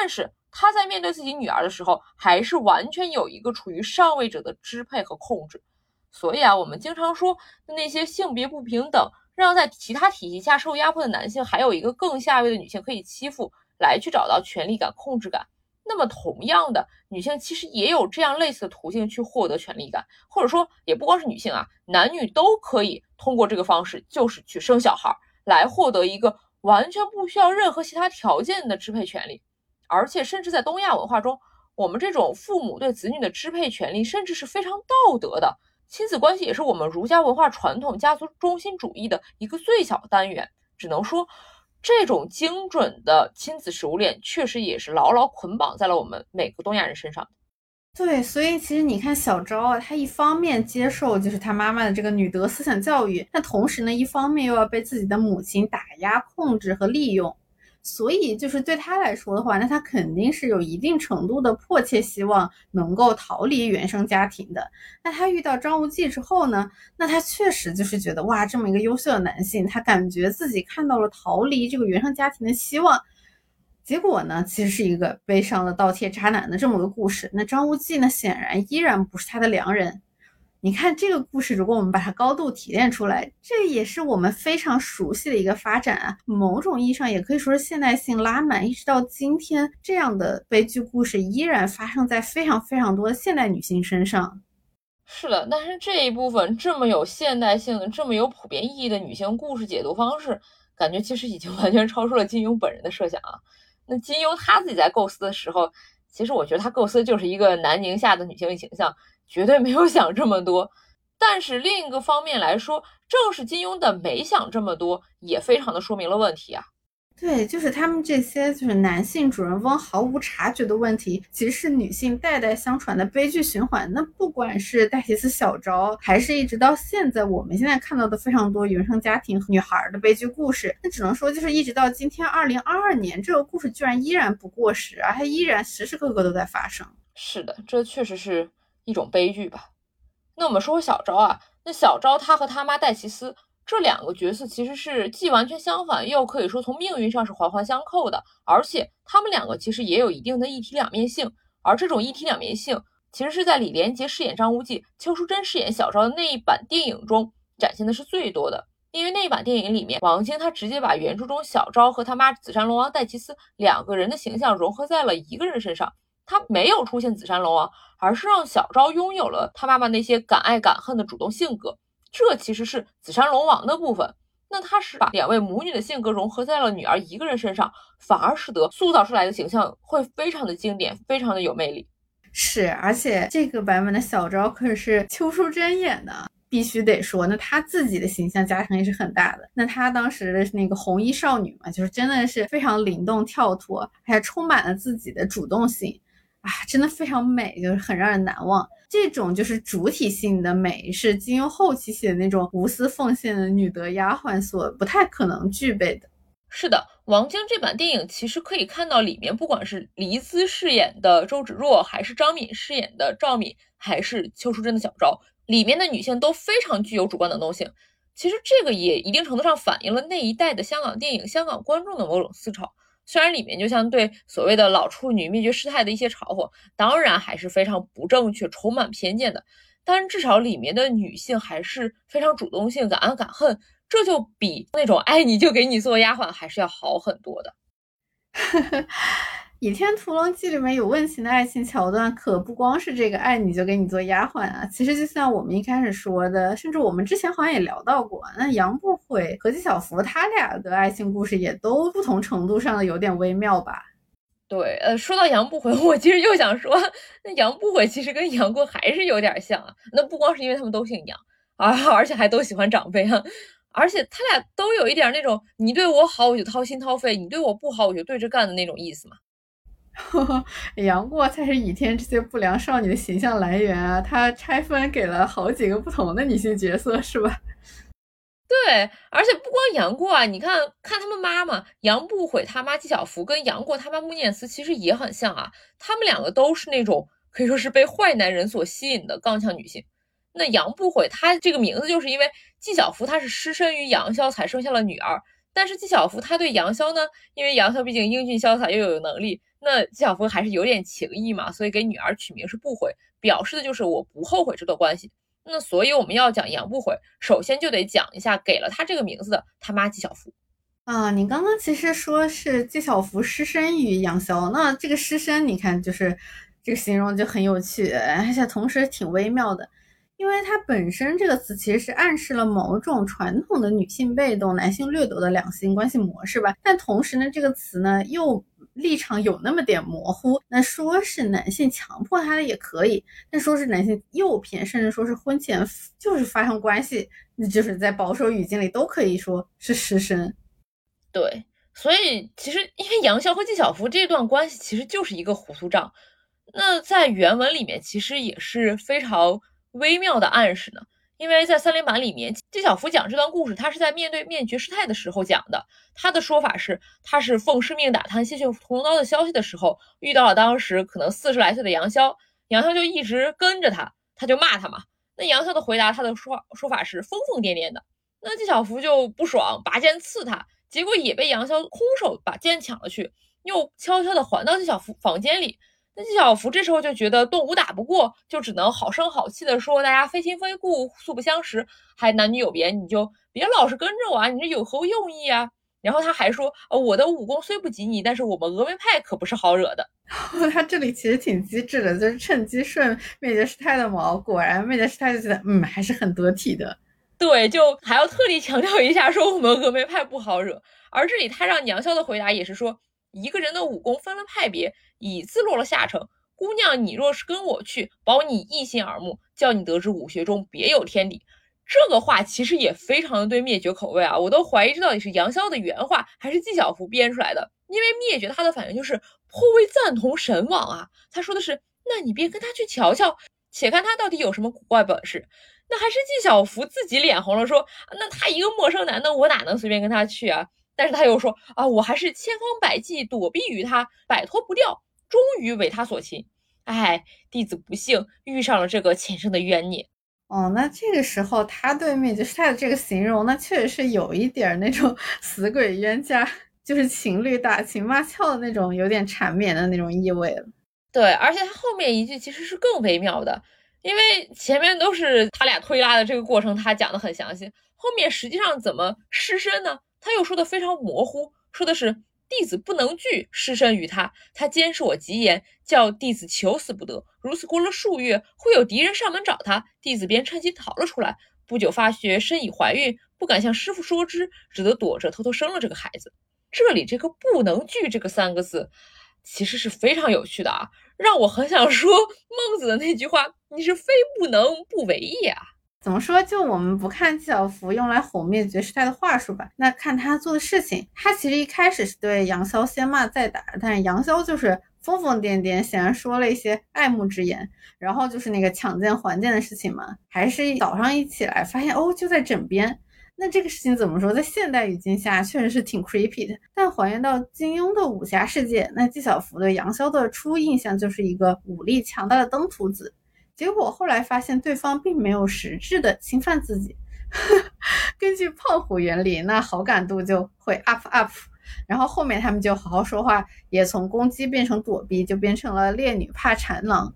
但是他在面对自己女儿的时候，还是完全有一个处于上位者的支配和控制。所以啊，我们经常说那些性别不平等，让在其他体系下受压迫的男性，还有一个更下位的女性可以欺负，来去找到权力感、控制感。那么同样的，女性其实也有这样类似的途径去获得权力感，或者说也不光是女性啊，男女都可以通过这个方式，就是去生小孩，来获得一个完全不需要任何其他条件的支配权利。而且，甚至在东亚文化中，我们这种父母对子女的支配权利，甚至是非常道德的。亲子关系也是我们儒家文化传统家族中心主义的一个最小单元。只能说，这种精准的亲子食物链，确实也是牢牢捆绑在了我们每个东亚人身上。对，所以其实你看小昭啊，他一方面接受就是他妈妈的这个女德思想教育，那同时呢，一方面又要被自己的母亲打压、控制和利用，所以就是对他来说的话，那他肯定是有一定程度的迫切希望能够逃离原生家庭的。那他遇到张无忌之后呢，那他确实就是觉得哇，这么一个优秀的男性，他感觉自己看到了逃离这个原生家庭的希望。结果呢，其实是一个悲伤的倒贴渣男的这么个故事。那张无忌呢，显然依然不是他的良人。你看这个故事，如果我们把它高度提炼出来，这也是我们非常熟悉的一个发展啊。某种意义上也可以说是现代性拉满，一直到今天，这样的悲剧故事依然发生在非常非常多的现代女性身上。是的，但是这一部分这么有现代性的、这么有普遍意义的女性故事解读方式，感觉其实已经完全超出了金庸本人的设想啊。那金庸他自己在构思的时候，其实我觉得他构思的就是一个南宁下的女性形象，绝对没有想这么多。但是另一个方面来说，正是金庸的没想这么多，也非常的说明了问题啊。对，就是他们这些就是男性主人翁毫无察觉的问题，其实是女性代代相传的悲剧循环。那不管是戴西斯小昭，还是一直到现在我们现在看到的非常多原生家庭女孩的悲剧故事，那只能说就是一直到今天二零二二年，这个故事居然依然不过时啊，它依然时时刻刻都在发生。是的，这确实是一种悲剧吧。那我们说说小昭啊，那小昭他和他妈戴奇斯。这两个角色其实是既完全相反，又可以说从命运上是环环相扣的，而且他们两个其实也有一定的一体两面性。而这种一体两面性，其实是在李连杰饰演张无忌、邱淑贞饰演小昭的那一版电影中展现的是最多的。因为那一版电影里面，王晶他直接把原著中小昭和他妈紫山龙王戴奇斯两个人的形象融合在了一个人身上，他没有出现紫山龙王，而是让小昭拥有了他妈妈那些敢爱敢恨的主动性格。这其实是紫山龙王的部分，那他是把两位母女的性格融合在了女儿一个人身上，反而使得塑造出来的形象会非常的经典，非常的有魅力。是，而且这个版本的小昭可是邱淑贞演的，必须得说，那她自己的形象加成也是很大的。那她当时的那个红衣少女嘛，就是真的是非常灵动跳脱，还充满了自己的主动性。啊，真的非常美，就是很让人难忘。这种就是主体性的美，是金庸后期写的那种无私奉献的女德丫鬟所不太可能具备的。是的，王晶这版电影其实可以看到里面，不管是黎姿饰演的周芷若，还是张敏饰演的赵敏，还是邱淑贞的小昭，里面的女性都非常具有主观能动性。其实这个也一定程度上反映了那一代的香港电影、香港观众的某种思潮。虽然里面就像对所谓的老处女灭绝师太的一些嘲讽，当然还是非常不正确、充满偏见的，但至少里面的女性还是非常主动性、敢爱敢恨，这就比那种爱你就给你做丫鬟还是要好很多的。《倚天屠龙记》里面有温情的爱情桥段，可不光是这个爱你就给你做丫鬟啊。其实就像我们一开始说的，甚至我们之前好像也聊到过，那杨不悔和纪晓芙他俩的爱情故事也都不同程度上的有点微妙吧？对，呃，说到杨不悔，我其实又想说，那杨不悔其实跟杨过还是有点像啊。那不光是因为他们都姓杨啊，而且还都喜欢长辈啊，而且他俩都有一点那种你对我好我就掏心掏肺，你对我不好我就对着干的那种意思嘛。呵 呵杨过才是倚天这些不良少女的形象来源啊！他拆分给了好几个不同的女性角色，是吧？对，而且不光杨过啊，你看看他们妈妈杨不悔他妈纪晓芙跟杨过他妈穆念慈其实也很像啊，他们两个都是那种可以说是被坏男人所吸引的刚强女性。那杨不悔他这个名字就是因为纪晓芙她是失身于杨逍才生下了女儿，但是纪晓芙她对杨逍呢，因为杨逍毕竟英俊潇洒又有能力。那纪晓芙还是有点情义嘛，所以给女儿取名是不悔，表示的就是我不后悔这段关系。那所以我们要讲杨不悔，首先就得讲一下给了他这个名字的他妈纪晓芙啊。你刚刚其实说是纪晓芙失身于杨逍，那这个失身，你看就是这个形容就很有趣，而且同时挺微妙的，因为它本身这个词其实是暗示了某种传统的女性被动、男性掠夺的两性关系模式吧。但同时呢，这个词呢又。立场有那么点模糊，那说是男性强迫他的也可以，但说是男性诱骗，甚至说是婚前就是发生关系，那就是在保守语境里都可以说是失身。对，所以其实因为杨逍和纪晓芙这段关系其实就是一个糊涂账，那在原文里面其实也是非常微妙的暗示呢。因为在三连版里面，纪晓芙讲这段故事，他是在面对面绝世太的时候讲的。他的说法是，他是奉师命打探谢逊屠龙刀的消息的时候，遇到了当时可能四十来岁的杨逍，杨逍就一直跟着他，他就骂他嘛。那杨逍的回答，他的说说法是疯疯癫癫的。那纪晓芙就不爽，拔剑刺他，结果也被杨逍空手把剑抢了去，又悄悄地还到纪晓芙房间里。那纪晓芙这时候就觉得动武打不过，就只能好声好气的说：“大家非亲非故，素不相识，还男女有别，你就别老是跟着我啊！你这有何用意啊？”然后他还说：“呃，我的武功虽不及你，但是我们峨眉派可不是好惹的。”他这里其实挺机智的，就是趁机顺灭绝师太的毛。果然，灭绝师太就觉得，嗯，还是很得体的。对，就还要特地强调一下，说我们峨眉派不好惹。而这里他让杨逍的回答也是说。一个人的武功分了派别，已自落了下乘。姑娘，你若是跟我去，保你一心耳目，叫你得知武学中别有天理。这个话其实也非常的对灭绝口味啊，我都怀疑这到底是杨逍的原话，还是纪晓芙编出来的。因为灭绝他的反应就是颇为赞同神往啊，他说的是，那你便跟他去瞧瞧，且看他到底有什么古怪本事。那还是纪晓芙自己脸红了，说，那他一个陌生男的，我哪能随便跟他去啊？但是他又说啊，我还是千方百计躲避于他，摆脱不掉，终于为他所擒。哎，弟子不幸遇上了这个前生的冤孽。哦，那这个时候他对面就是他的这个形容，那确实是有一点那种 死鬼冤家，就是情侣打情骂俏的那种，有点缠绵的那种意味了。对，而且他后面一句其实是更微妙的，因为前面都是他俩推拉的这个过程，他讲的很详细，后面实际上怎么失身呢？他又说的非常模糊，说的是弟子不能惧失身于他，他监视我极严，叫弟子求死不得。如此过了数月，会有敌人上门找他，弟子便趁机逃了出来。不久发觉身已怀孕，不敢向师傅说知，只得躲着偷偷生了这个孩子。这里这个不能拒这个三个字，其实是非常有趣的啊，让我很想说孟子的那句话：你是非不能不为也啊。怎么说？就我们不看纪晓芙用来哄灭绝师太的话术吧，那看他做的事情。他其实一开始是对杨逍先骂再打，但是杨逍就是疯疯癫癫，显然说了一些爱慕之言。然后就是那个抢剑还剑的事情嘛，还是早上一起来发现哦就在枕边。那这个事情怎么说？在现代语境下确实是挺 creepy 的。但还原到金庸的武侠世界，那纪晓芙对杨逍的初印象就是一个武力强大的登徒子。结果后来发现对方并没有实质的侵犯自己，根据胖虎原理，那好感度就会 up up，然后后面他们就好好说话，也从攻击变成躲避，就变成了烈女怕缠郎。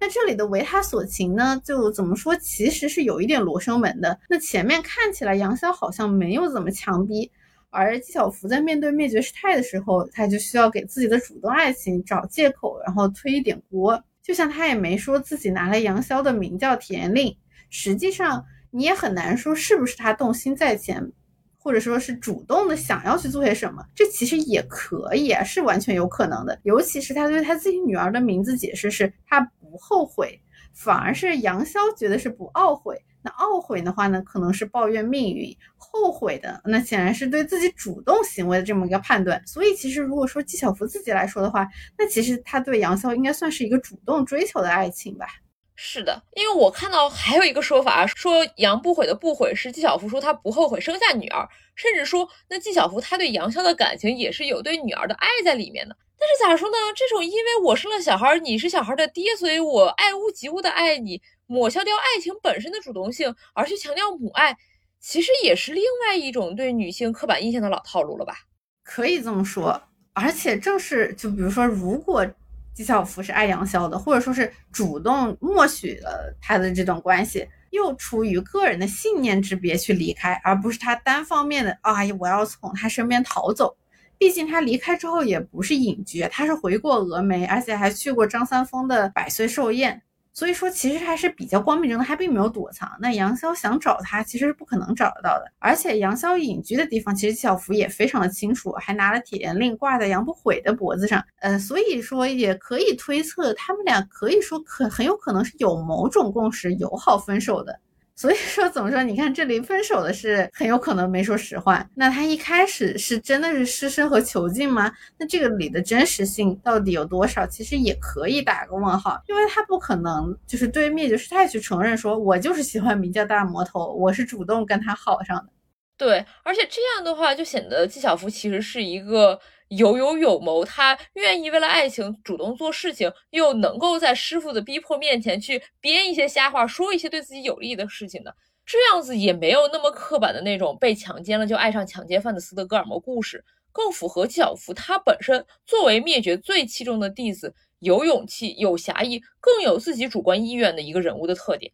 那这里的为他所擒呢，就怎么说，其实是有一点罗生门的。那前面看起来杨逍好像没有怎么强逼，而纪晓芙在面对灭绝师太的时候，他就需要给自己的主动爱情找借口，然后推一点锅。就像他也没说自己拿了杨逍的名叫田令，实际上你也很难说是不是他动心在前，或者说是主动的想要去做些什么，这其实也可以啊，是完全有可能的。尤其是他对他自己女儿的名字解释是他不后悔，反而是杨逍觉得是不懊悔。那懊悔的话呢，可能是抱怨命运；后悔的，那显然是对自己主动行为的这么一个判断。所以，其实如果说纪晓芙自己来说的话，那其实他对杨逍应该算是一个主动追求的爱情吧？是的，因为我看到还有一个说法，说杨不悔的不悔是纪晓芙说她不后悔生下女儿，甚至说那纪晓芙她对杨逍的感情也是有对女儿的爱在里面的。但是咋说呢？这种因为我生了小孩，你是小孩的爹，所以我爱屋及乌的爱你。抹消掉爱情本身的主动性，而去强调母爱，其实也是另外一种对女性刻板印象的老套路了吧？可以这么说。而且正是，就比如说，如果纪晓芙是爱杨逍的，或者说是主动默许了他的这段关系，又出于个人的信念之别去离开，而不是他单方面的啊，我要从他身边逃走。毕竟他离开之后也不是隐居，他是回过峨眉，而且还去过张三丰的百岁寿宴。所以说，其实还是比较光明正大，他并没有躲藏。那杨逍想找他，其实是不可能找得到的。而且杨逍隐居的地方，其实纪晓芙也非常的清楚，还拿了铁链令挂在杨不悔的脖子上。呃，所以说也可以推测，他们俩可以说可很有可能是有某种共识，友好分手的。所以说，怎么说？你看这里分手的是很有可能没说实话。那他一开始是真的是失身和囚禁吗？那这个里的真实性到底有多少？其实也可以打个问号，因为他不可能就是对灭绝师太去承认说，我就是喜欢名叫大魔头，我是主动跟他好上的。对，而且这样的话就显得纪晓芙其实是一个。有有有谋，他愿意为了爱情主动做事情，又能够在师傅的逼迫面前去编一些瞎话，说一些对自己有利的事情的，这样子也没有那么刻板的那种被强奸了就爱上强奸犯的斯德哥尔摩故事，更符合纪晓芙他本身作为灭绝最器重的弟子，有勇气、有侠义，更有自己主观意愿的一个人物的特点。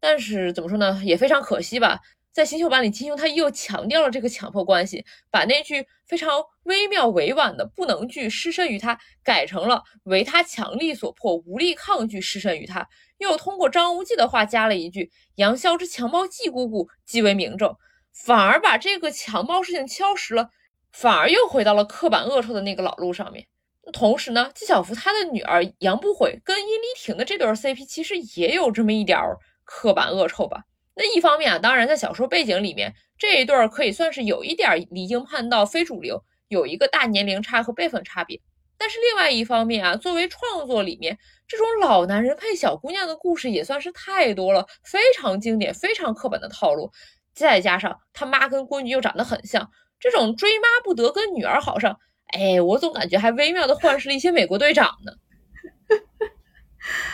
但是怎么说呢，也非常可惜吧。在新秀版里，金庸他又强调了这个强迫关系，把那句非常微妙委婉的“不能拒失身于他”改成了“为他强力所迫，无力抗拒失身于他”。又通过张无忌的话加了一句“杨逍之强暴季姑姑，即为明证”，反而把这个强暴事情敲实了，反而又回到了刻板恶臭的那个老路上面。同时呢，纪晓芙她的女儿杨不悔跟殷离婷的这对 CP，其实也有这么一点刻板恶臭吧。那一方面啊，当然在小说背景里面，这一对儿可以算是有一点离经叛道、非主流，有一个大年龄差和辈分差别。但是另外一方面啊，作为创作里面这种老男人配小姑娘的故事也算是太多了，非常经典、非常刻板的套路。再加上他妈跟闺女又长得很像，这种追妈不得跟女儿好上，哎，我总感觉还微妙的幻视了一些美国队长呢。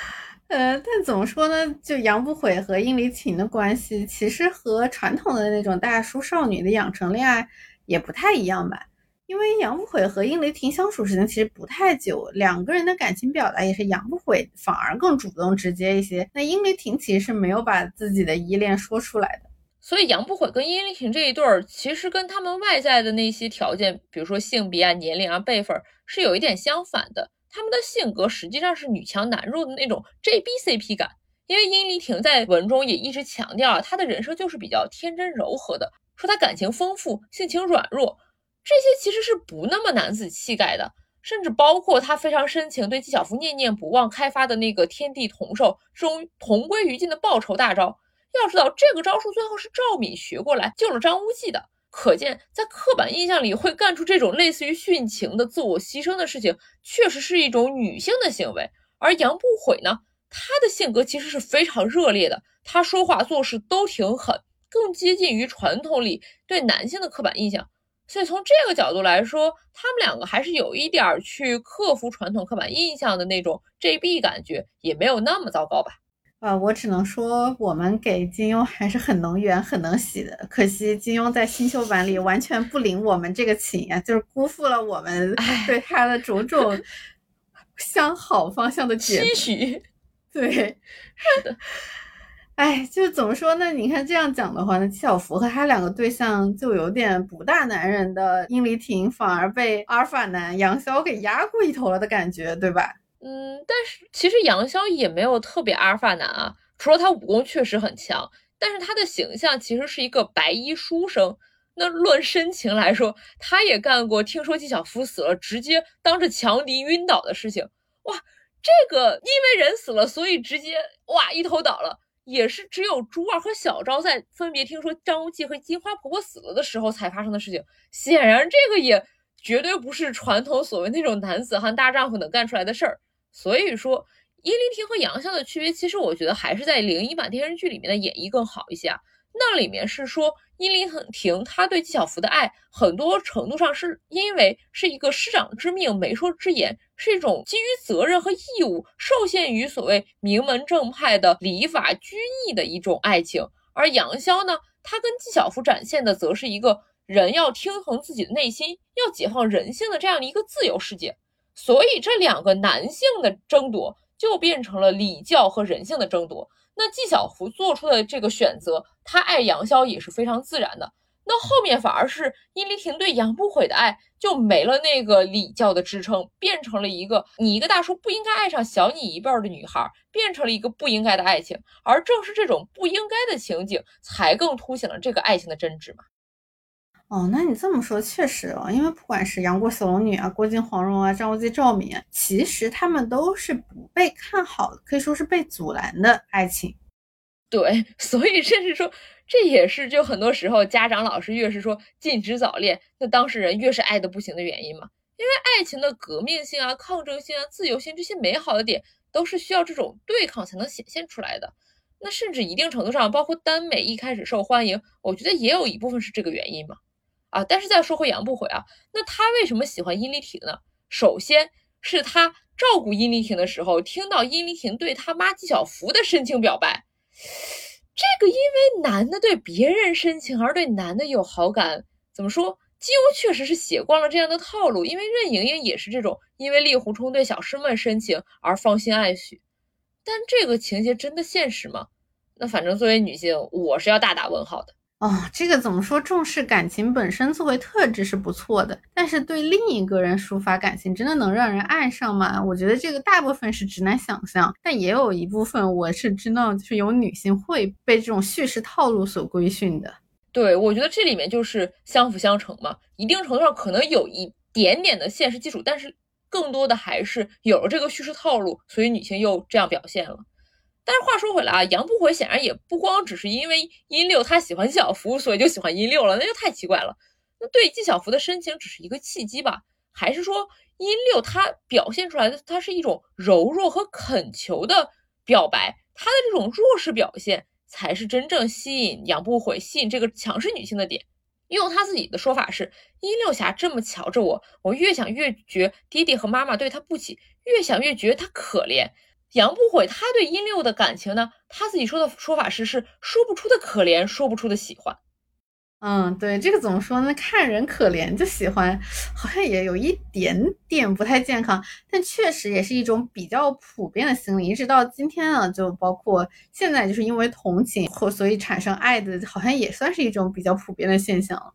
呃，但怎么说呢？就杨不悔和殷离婷的关系，其实和传统的那种大叔少女的养成恋爱也不太一样吧？因为杨不悔和殷离婷相处时间其实不太久，两个人的感情表达也是杨不悔反而更主动直接一些。那殷离婷其实是没有把自己的依恋说出来的，所以杨不悔跟殷离婷这一对儿，其实跟他们外在的那些条件，比如说性别啊、年龄啊、辈分，是有一点相反的。他们的性格实际上是女强男弱的那种 J B C P 感，因为殷丽婷在文中也一直强调啊，她的人设就是比较天真柔和的，说她感情丰富，性情软弱，这些其实是不那么男子气概的，甚至包括她非常深情对纪晓芙念念不忘开发的那个天地同寿，终同归于尽的报仇大招。要知道这个招数最后是赵敏学过来救了张无忌的。可见，在刻板印象里，会干出这种类似于殉情的自我牺牲的事情，确实是一种女性的行为。而杨不悔呢，他的性格其实是非常热烈的，他说话做事都挺狠，更接近于传统里对男性的刻板印象。所以从这个角度来说，他们两个还是有一点去克服传统刻板印象的那种 JB 感觉，也没有那么糟糕吧。啊，我只能说，我们给金庸还是很能圆、很能洗的。可惜金庸在新修版里完全不领我们这个情呀，就是辜负了我们对他的种种向好方向的期许。对，是的。哎，就怎么说呢？你看这样讲的话，那纪晓芙和他两个对象就有点不大男人的殷离婷，反而被阿尔法男杨逍给压过一头了的感觉，对吧？嗯，但是其实杨逍也没有特别阿尔法男啊，除了他武功确实很强，但是他的形象其实是一个白衣书生。那论深情来说，他也干过听说纪晓芙死了，直接当着强敌晕倒的事情。哇，这个因为人死了，所以直接哇一头倒了，也是只有朱二和小昭在分别听说张无忌和金花婆婆死了的时候才发生的事情。显然，这个也绝对不是传统所谓那种男子汉大丈夫能干出来的事儿。所以说，殷灵婷和杨逍的区别，其实我觉得还是在零一版电视剧里面的演绎更好一些啊。那里面是说，殷离婷她对纪晓芙的爱，很多程度上是因为是一个师长之命、媒妁之言，是一种基于责任和义务，受限于所谓名门正派的礼法拘役的一种爱情。而杨逍呢，他跟纪晓芙展现的，则是一个人要听从自己的内心，要解放人性的这样的一个自由世界。所以这两个男性的争夺就变成了礼教和人性的争夺。那纪晓芙做出的这个选择，她爱杨逍也是非常自然的。那后面反而是殷离婷对杨不悔的爱就没了那个礼教的支撑，变成了一个你一个大叔不应该爱上小你一辈的女孩，变成了一个不应该的爱情。而正是这种不应该的情景，才更凸显了这个爱情的真挚嘛。哦，那你这么说确实哦，因为不管是杨过小龙女啊、郭靖黄蓉啊、张无忌赵敏，其实他们都是不被看好的，可以说是被阻拦的爱情。对，所以甚至说，这也是就很多时候家长老师越是说禁止早恋，那当事人越是爱的不行的原因嘛。因为爱情的革命性啊、抗争性啊、自由性这些美好的点，都是需要这种对抗才能显现出来的。那甚至一定程度上，包括耽美一开始受欢迎，我觉得也有一部分是这个原因嘛。啊，但是再说回杨不悔啊，那他为什么喜欢殷丽婷呢？首先是他照顾殷丽婷的时候，听到殷丽婷对他妈纪晓芙的深情表白。这个因为男的对别人深情而对男的有好感，怎么说？金庸确实是写惯了这样的套路，因为任盈盈也是这种因为令狐冲对小师妹深情而芳心暗许。但这个情节真的现实吗？那反正作为女性，我是要大打问号的。哦，这个怎么说？重视感情本身作为特质是不错的，但是对另一个人抒发感情，真的能让人爱上吗？我觉得这个大部分是直男想象，但也有一部分我是知道，就是有女性会被这种叙事套路所规训的。对，我觉得这里面就是相辅相成嘛，一定程度上可能有一点点的现实基础，但是更多的还是有了这个叙事套路，所以女性又这样表现了。但是话说回来啊，杨不悔显然也不光只是因为殷六他喜欢纪晓芙，所以就喜欢殷六了，那就太奇怪了。那对纪晓芙的深情只是一个契机吧？还是说殷六他表现出来的，他是一种柔弱和恳求的表白？他的这种弱势表现，才是真正吸引杨不悔、吸引这个强势女性的点。用他自己的说法是：殷六侠这么瞧着我，我越想越觉爹爹和妈妈对他不起，越想越觉得他可怜。杨不悔，他对殷六的感情呢？他自己说的说法是是说不出的可怜，说不出的喜欢。嗯，对，这个怎么说呢？看人可怜就喜欢，好像也有一点点不太健康，但确实也是一种比较普遍的心理。一直到今天啊，就包括现在，就是因为同情或所以产生爱的，好像也算是一种比较普遍的现象了。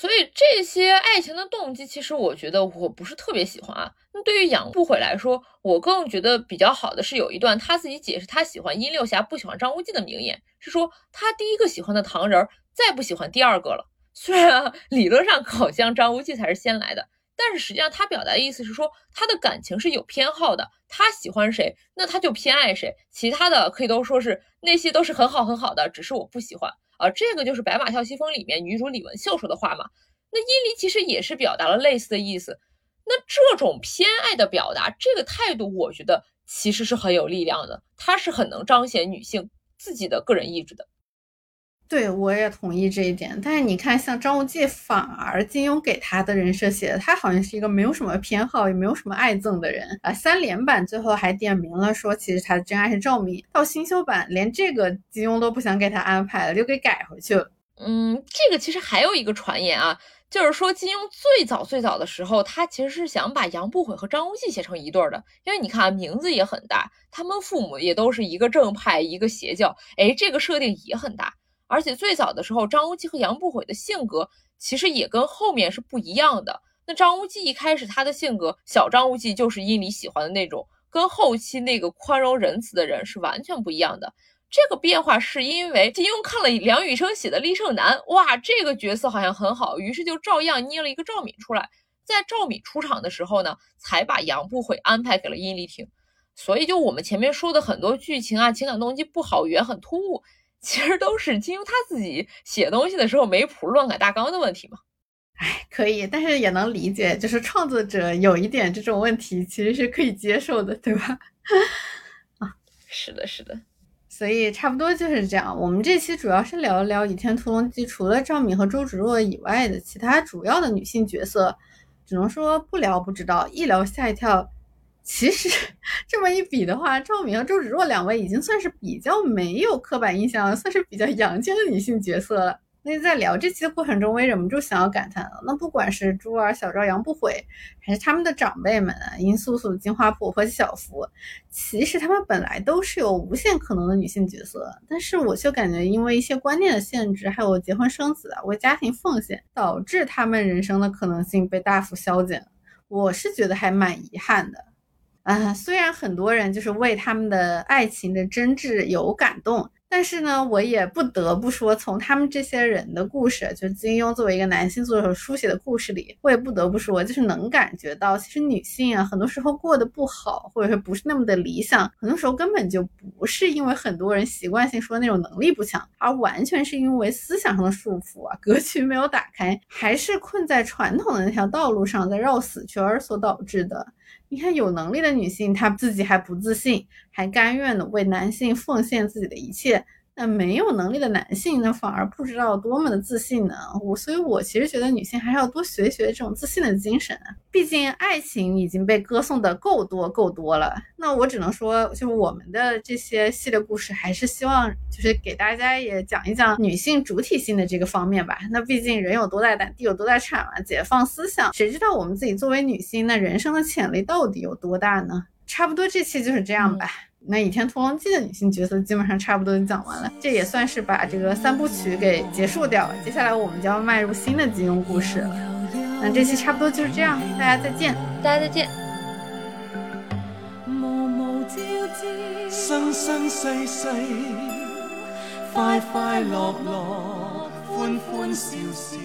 所以这些爱情的动机，其实我觉得我不是特别喜欢啊。那对于杨不悔来说，我更觉得比较好的是有一段他自己解释他喜欢殷六侠，不喜欢张无忌的名言，是说他第一个喜欢的唐人，再不喜欢第二个了。虽然理论上好像张无忌才是先来的，但是实际上他表达的意思是说他的感情是有偏好的，他喜欢谁，那他就偏爱谁，其他的可以都说是那些都是很好很好的，只是我不喜欢。啊，这个就是《白马啸西风》里面女主李文秀说的话嘛。那殷离其实也是表达了类似的意思。那这种偏爱的表达，这个态度，我觉得其实是很有力量的，它是很能彰显女性自己的个人意志的。对，我也同意这一点。但是你看，像张无忌，反而金庸给他的人设写的，他好像是一个没有什么偏好，也没有什么爱憎的人啊。三连版最后还点名了，说其实他的真爱是赵敏。到新修版，连这个金庸都不想给他安排了，就给改回去了。嗯，这个其实还有一个传言啊，就是说金庸最早最早的时候，他其实是想把杨不悔和张无忌写成一对的，因为你看名字也很大，他们父母也都是一个正派，一个邪教，哎，这个设定也很大。而且最早的时候，张无忌和杨不悔的性格其实也跟后面是不一样的。那张无忌一开始他的性格，小张无忌就是殷离喜欢的那种，跟后期那个宽容仁慈的人是完全不一样的。这个变化是因为金庸看了梁羽生写的厉胜男，哇，这个角色好像很好，于是就照样捏了一个赵敏出来。在赵敏出场的时候呢，才把杨不悔安排给了殷离婷。所以就我们前面说的很多剧情啊，情感动机不好，语言很突兀。其实都是金庸他自己写东西的时候没谱乱改大纲的问题嘛。哎，可以，但是也能理解，就是创作者有一点这种问题，其实是可以接受的，对吧？啊，是的，是的。所以差不多就是这样。我们这期主要是聊一聊《倚天屠龙记》，除了赵敏和周芷若以外的其他主要的女性角色，只能说不聊不知道，一聊吓一跳。其实 这么一比的话，赵敏和周芷若两位已经算是比较没有刻板印象，算是比较阳间的女性角色了。那在聊这期的过程中，我也忍不住想要感叹了。那不管是珠儿、小赵、杨不悔，还是他们的长辈们啊，殷素素、金花婆和小福，其实他们本来都是有无限可能的女性角色，但是我却感觉因为一些观念的限制，还有结婚生子啊、为家庭奉献，导致他们人生的可能性被大幅削减。我是觉得还蛮遗憾的。啊，虽然很多人就是为他们的爱情的真挚有感动，但是呢，我也不得不说，从他们这些人的故事，就是金庸作为一个男性作者书写的故事里，我也不得不说，就是能感觉到，其实女性啊，很多时候过得不好，或者说不是那么的理想，很多时候根本就不是因为很多人习惯性说那种能力不强，而完全是因为思想上的束缚啊，格局没有打开，还是困在传统的那条道路上，在绕死圈儿所导致的。你看，有能力的女性，她自己还不自信，还甘愿的为男性奉献自己的一切。那没有能力的男性，那反而不知道多么的自信呢。我所以，我其实觉得女性还是要多学一学这种自信的精神。毕竟爱情已经被歌颂的够多够多了。那我只能说，就是我们的这些系列故事，还是希望就是给大家也讲一讲女性主体性的这个方面吧。那毕竟人有多大胆，地有多大产嘛。解放思想，谁知道我们自己作为女性，那人生的潜力到底有多大呢？差不多这期就是这样吧。那《倚天屠龙记》的女性角色基本上差不多就讲完了，这也算是把这个三部曲给结束掉了。接下来我们就要迈入新的金庸故事了。那这期差不多就是这样，大家再见，大家再见。生生世世，快快乐乐，欢欢笑笑。